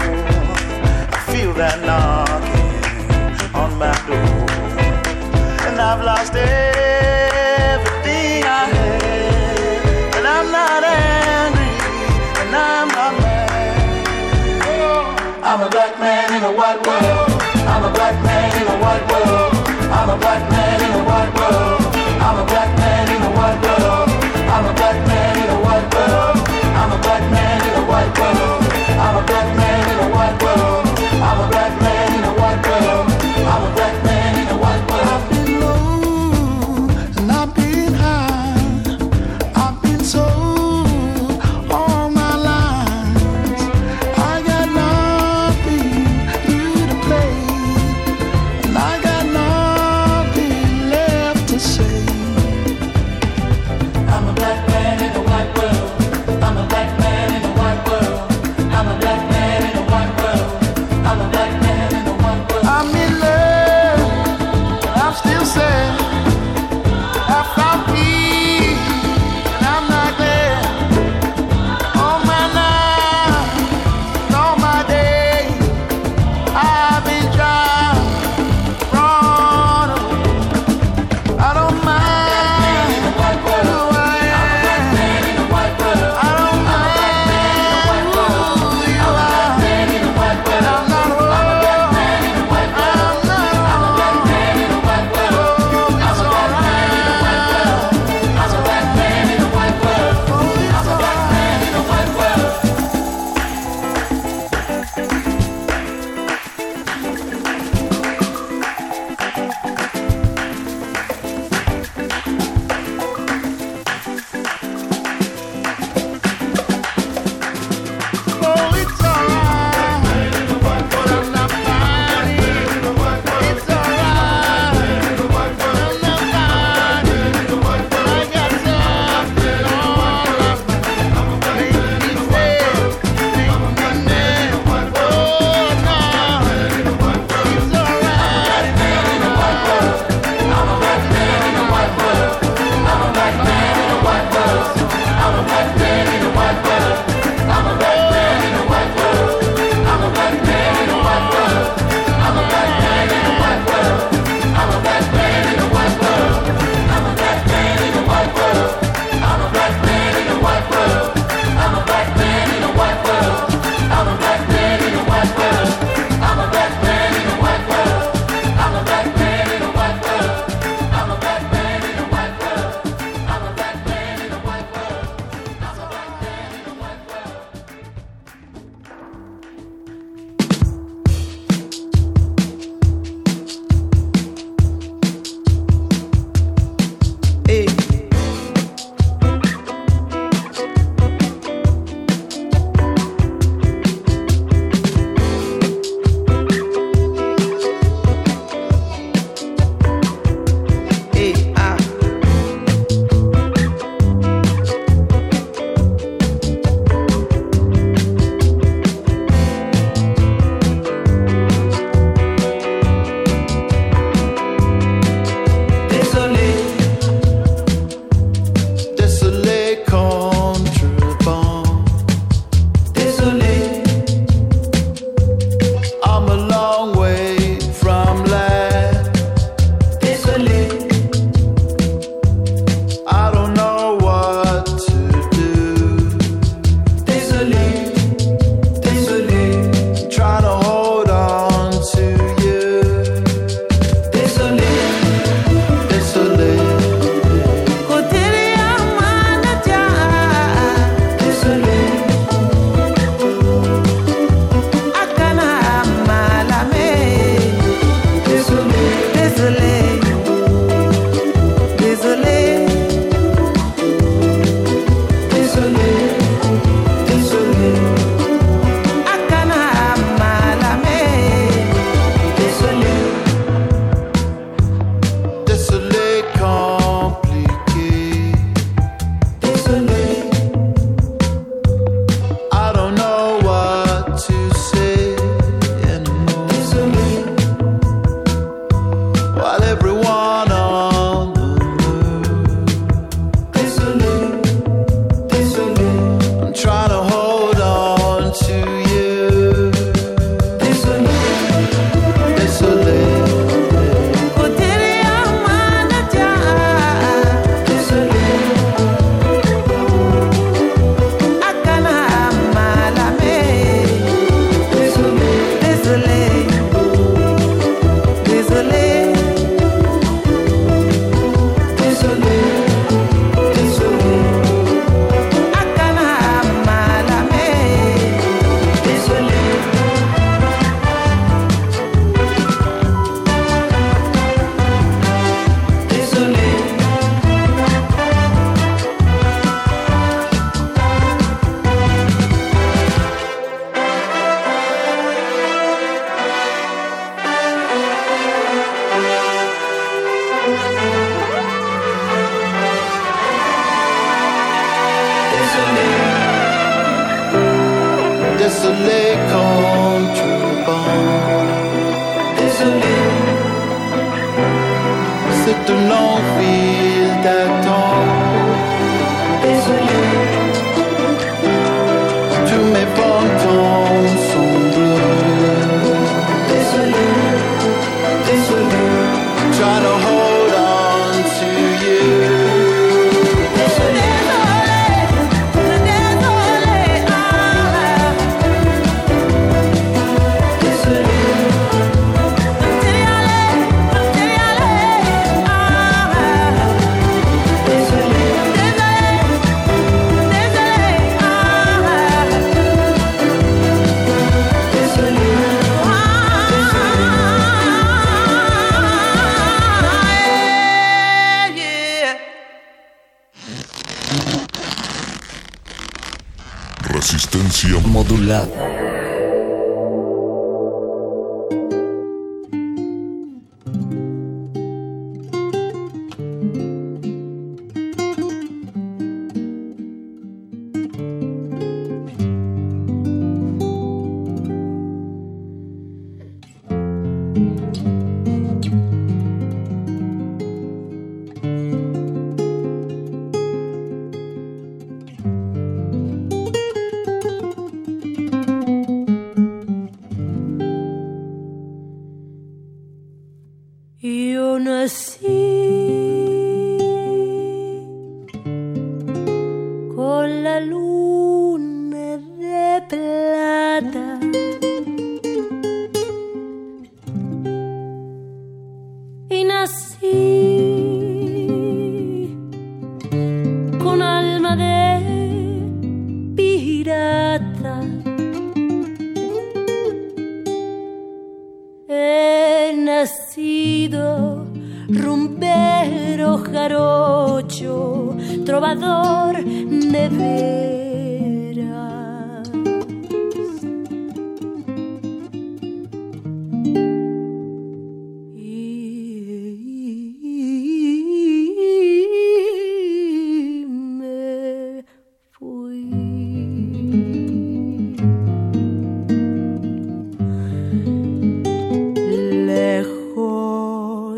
I feel that knocking on my door. And I've lost everything I'm a black man in a white world. I'm a black man in a white world. I'm a black man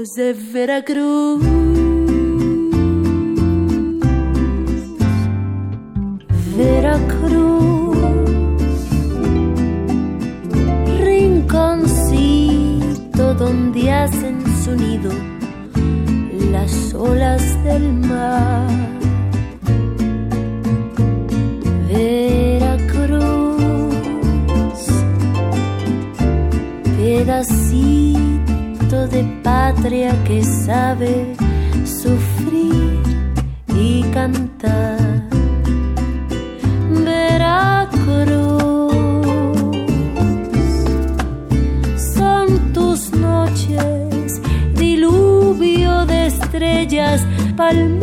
ojos de Veracruz. Veracruz, rinconcito donde hacen su nido las olas del mar. de patria que sabe sufrir y cantar. Veracruz, son tus noches, diluvio de estrellas, palmas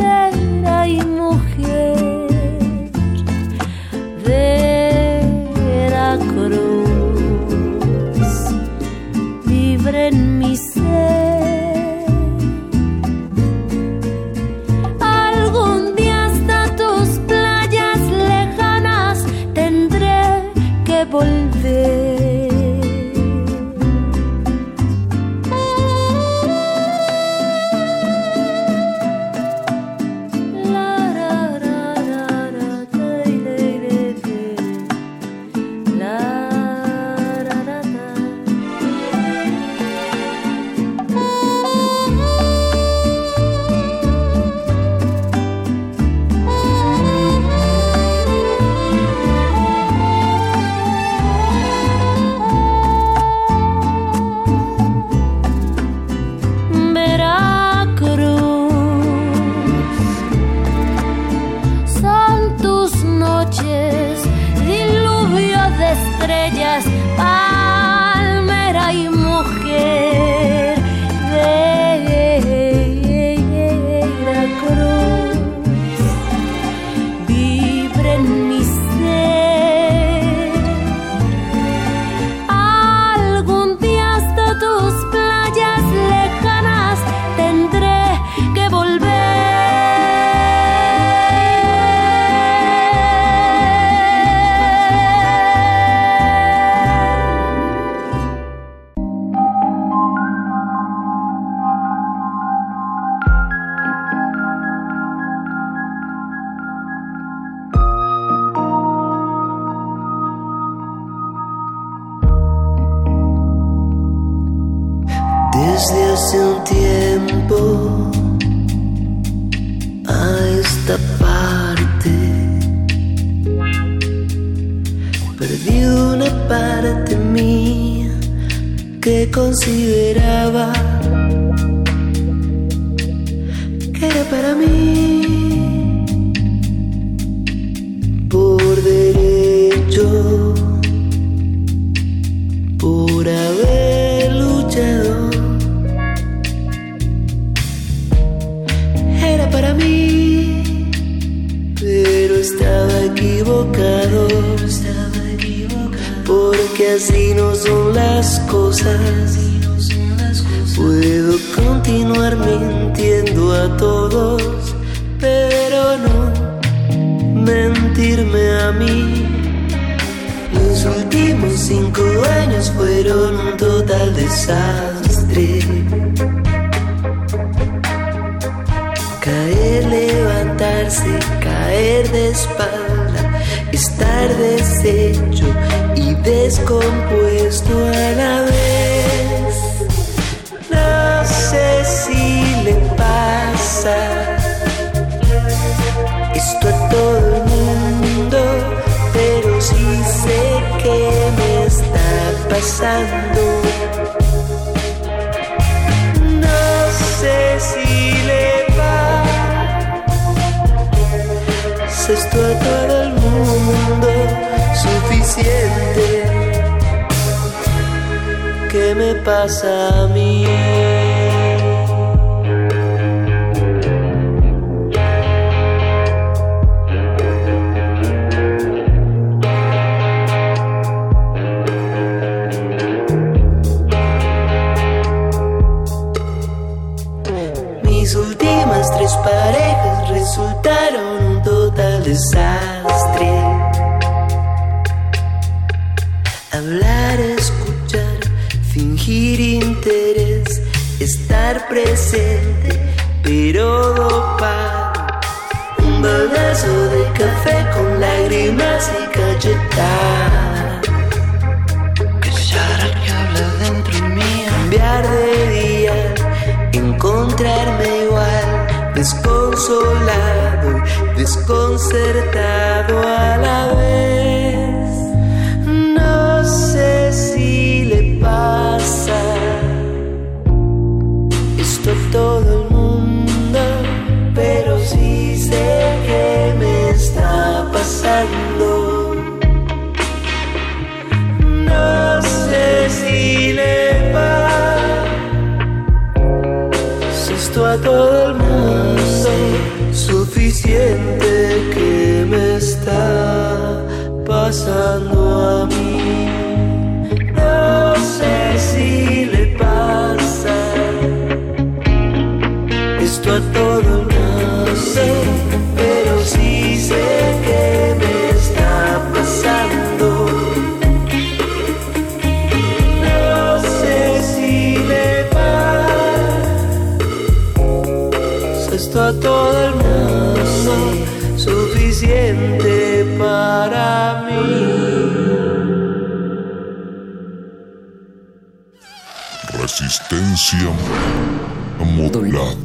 desconsolado desconcertado a la vez. Me Resistencia modulada.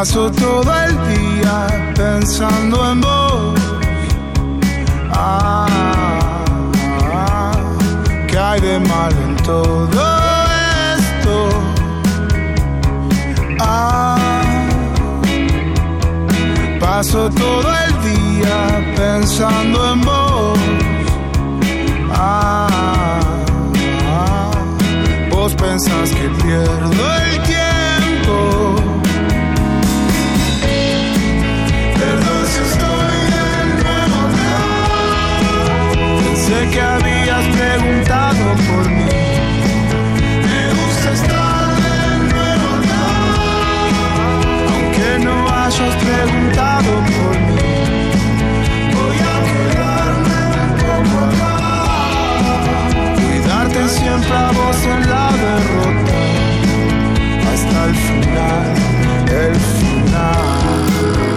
Paso todo el día pensando en vos. Ah, ¿qué hay de malo en todo esto? Ah, paso todo el día pensando en vos. Ah, vos pensás que pierdo el tiempo. Que habías preguntado por mí. Me gusta estar de nuevo acá. Aunque no hayas preguntado por mí. Voy a quedarme poco acá. Cuidarte siempre a vos en la derrota. Hasta el final, el final.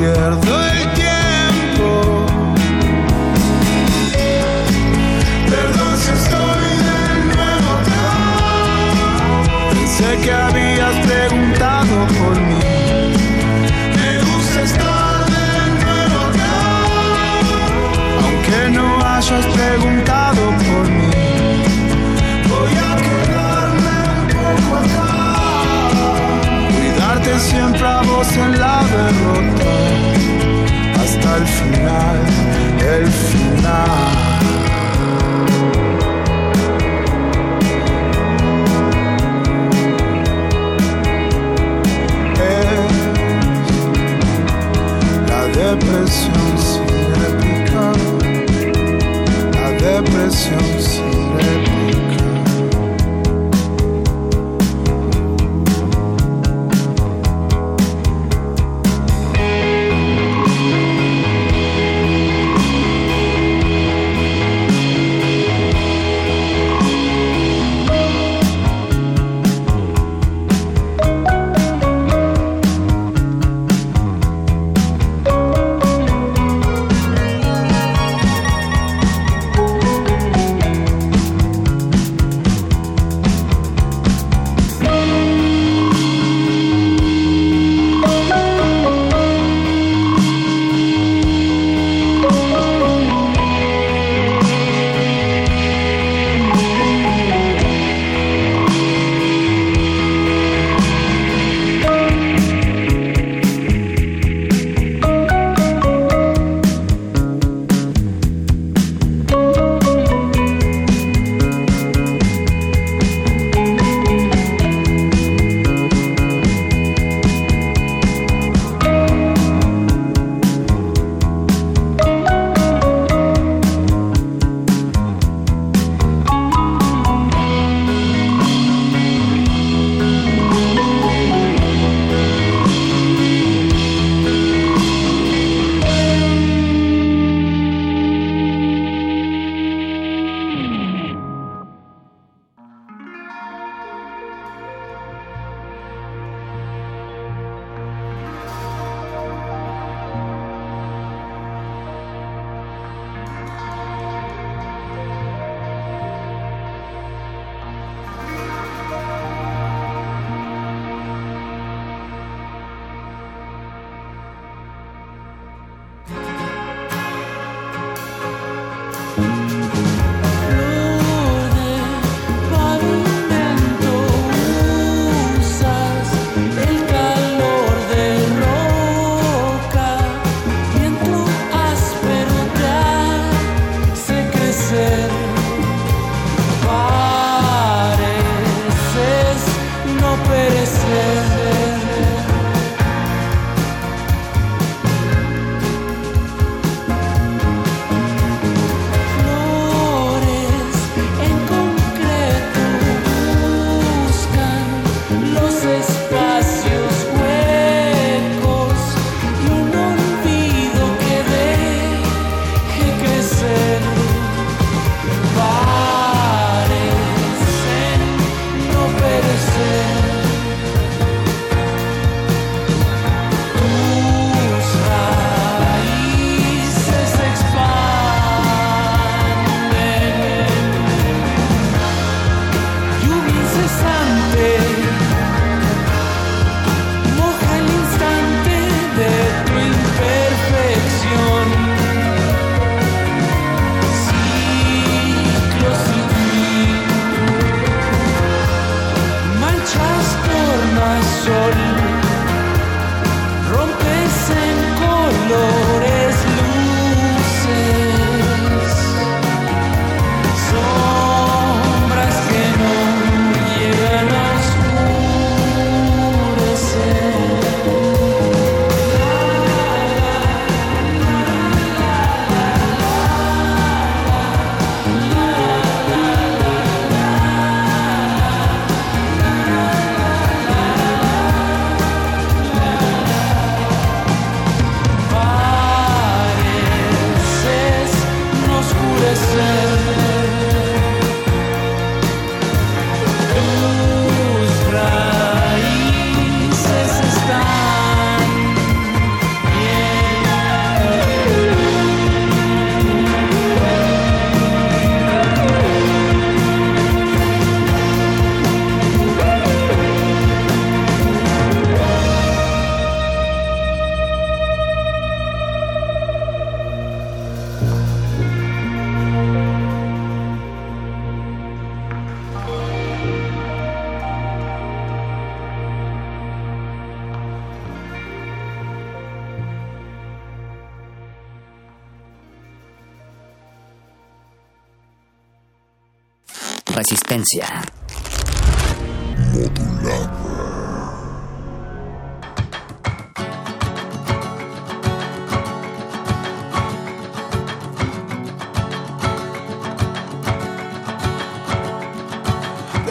Pierdo el tiempo. Perdón si estoy de nuevo acá. Pensé que habías preguntado por mí. Me gusta estar de nuevo acá. Aunque no hayas preguntado Siempre a vos en la derrota. Hasta el final, el final. La depresión sin réplica. La depresión sin réplica.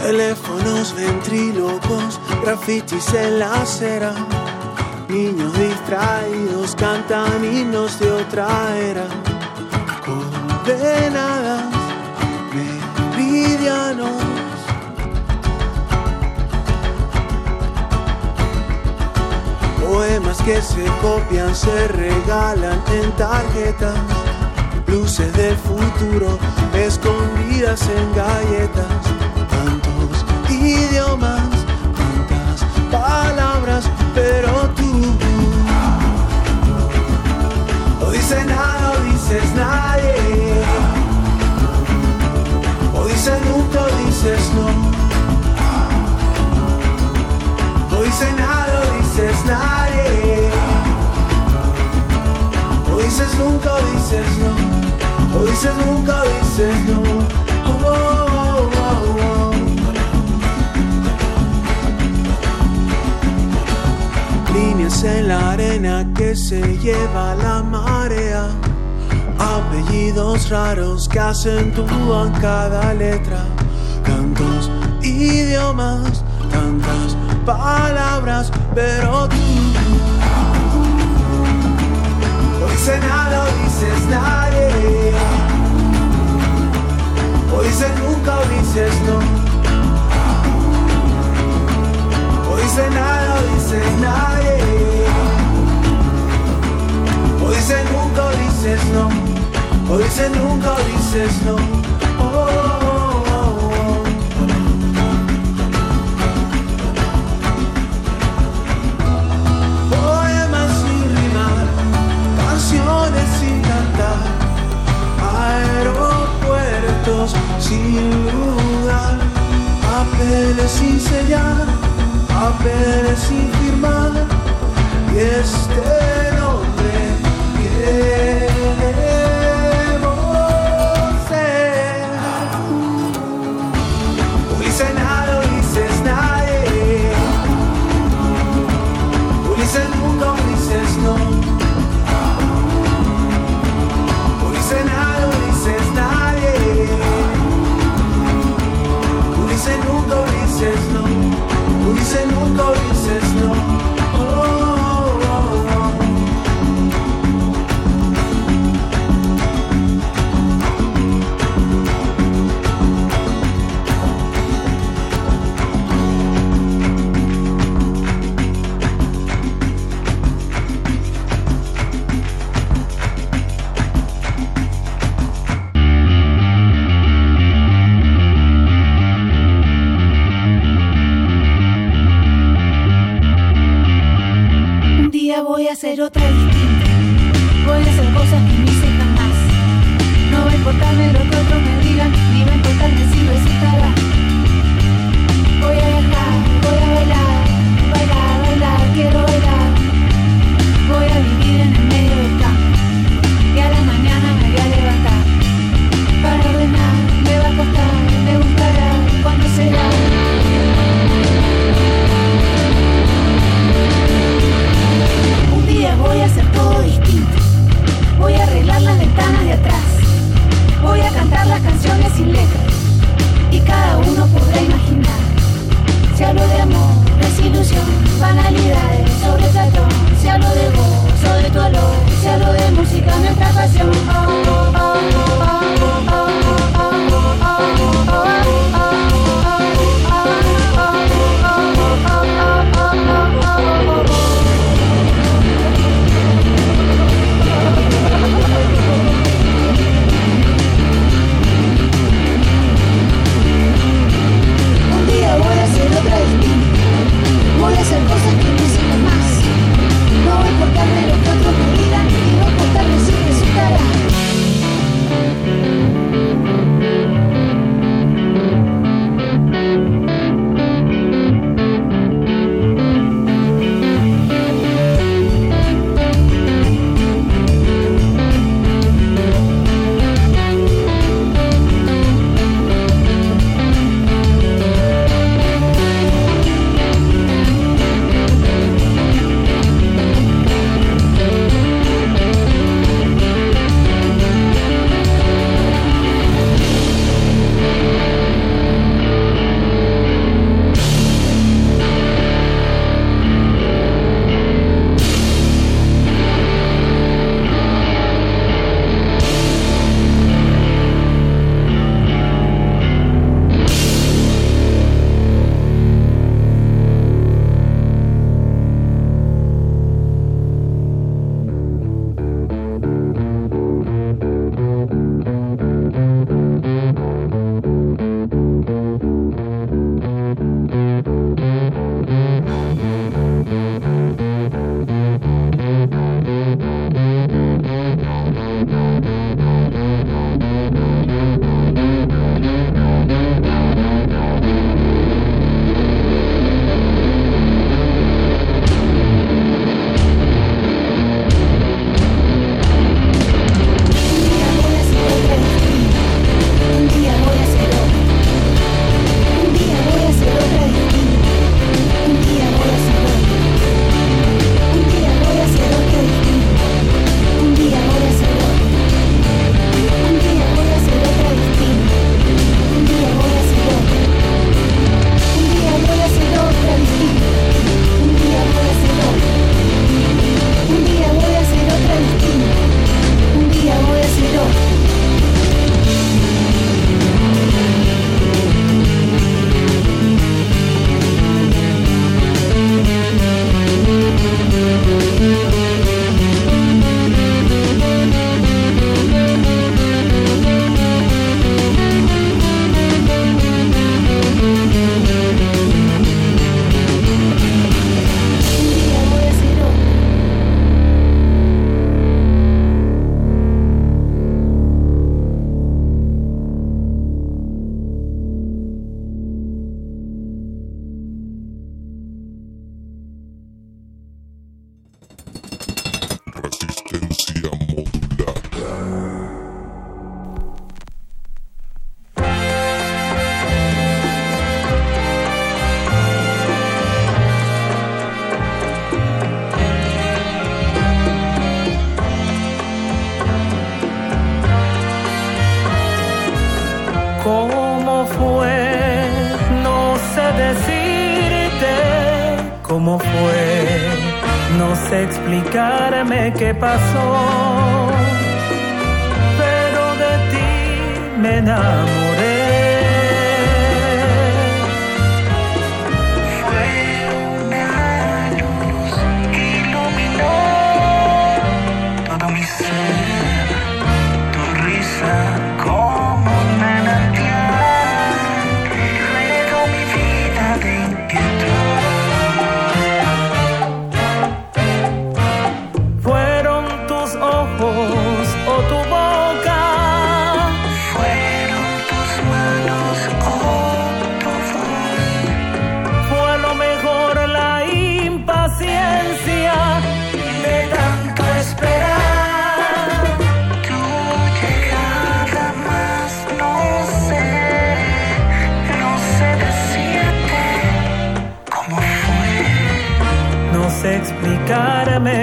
Teléfonos ventrílocos, grafitis en la acera. Niños distraídos cantan himnos de otra era. Condenadas, meridianos. Que se copian, se regalan en tarjetas. Luces del futuro escondidas en galletas. Tantos idiomas, tantas palabras, pero tú no dices nada, no dices nadie. O dices nunca, o dices no. No dices nada, no dices nadie. Nunca, dices no. O dices nunca, dices no. Oh, oh, oh, oh. Líneas en la arena que se lleva la marea. Apellidos raros que acentúan cada letra. Tantos idiomas, tantas palabras, pero tú no dices nada, o dices nadie. O dices nunca, o dices no. O dices nada, o dices nadie. O dices nunca, o dices no. O dices nunca, o dices no. Sin lugar, papeles sin sellar, papeles sin firmar, y este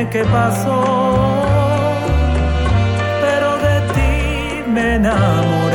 qué pasó, pero de ti me enamoré.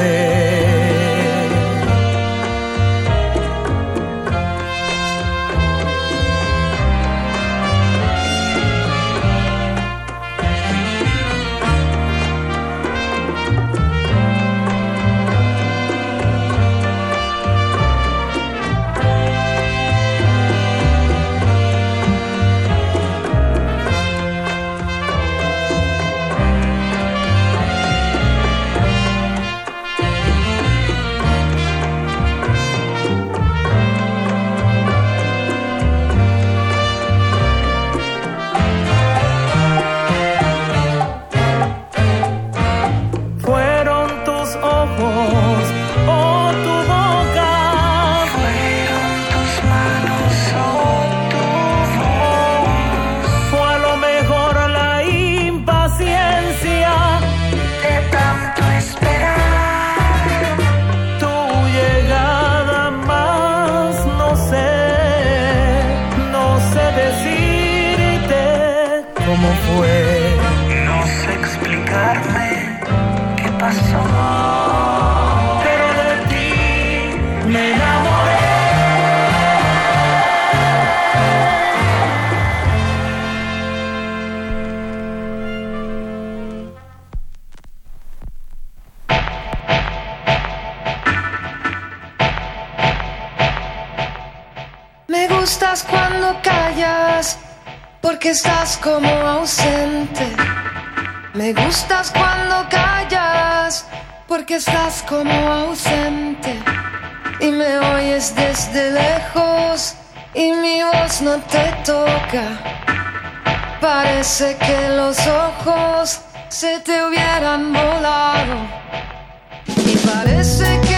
estás como ausente. Me gustas cuando callas, porque estás como ausente. Y me oyes desde lejos, y mi voz no te toca. Parece que los ojos se te hubieran volado. Y parece que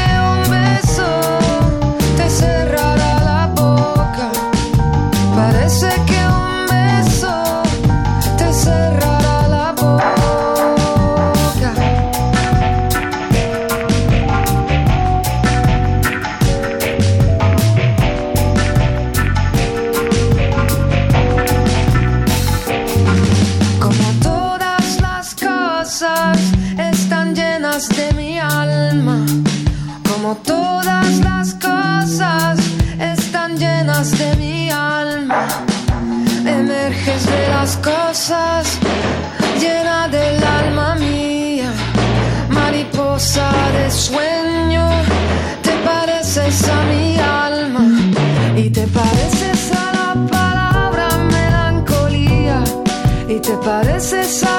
This.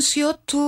Silencio tuyo.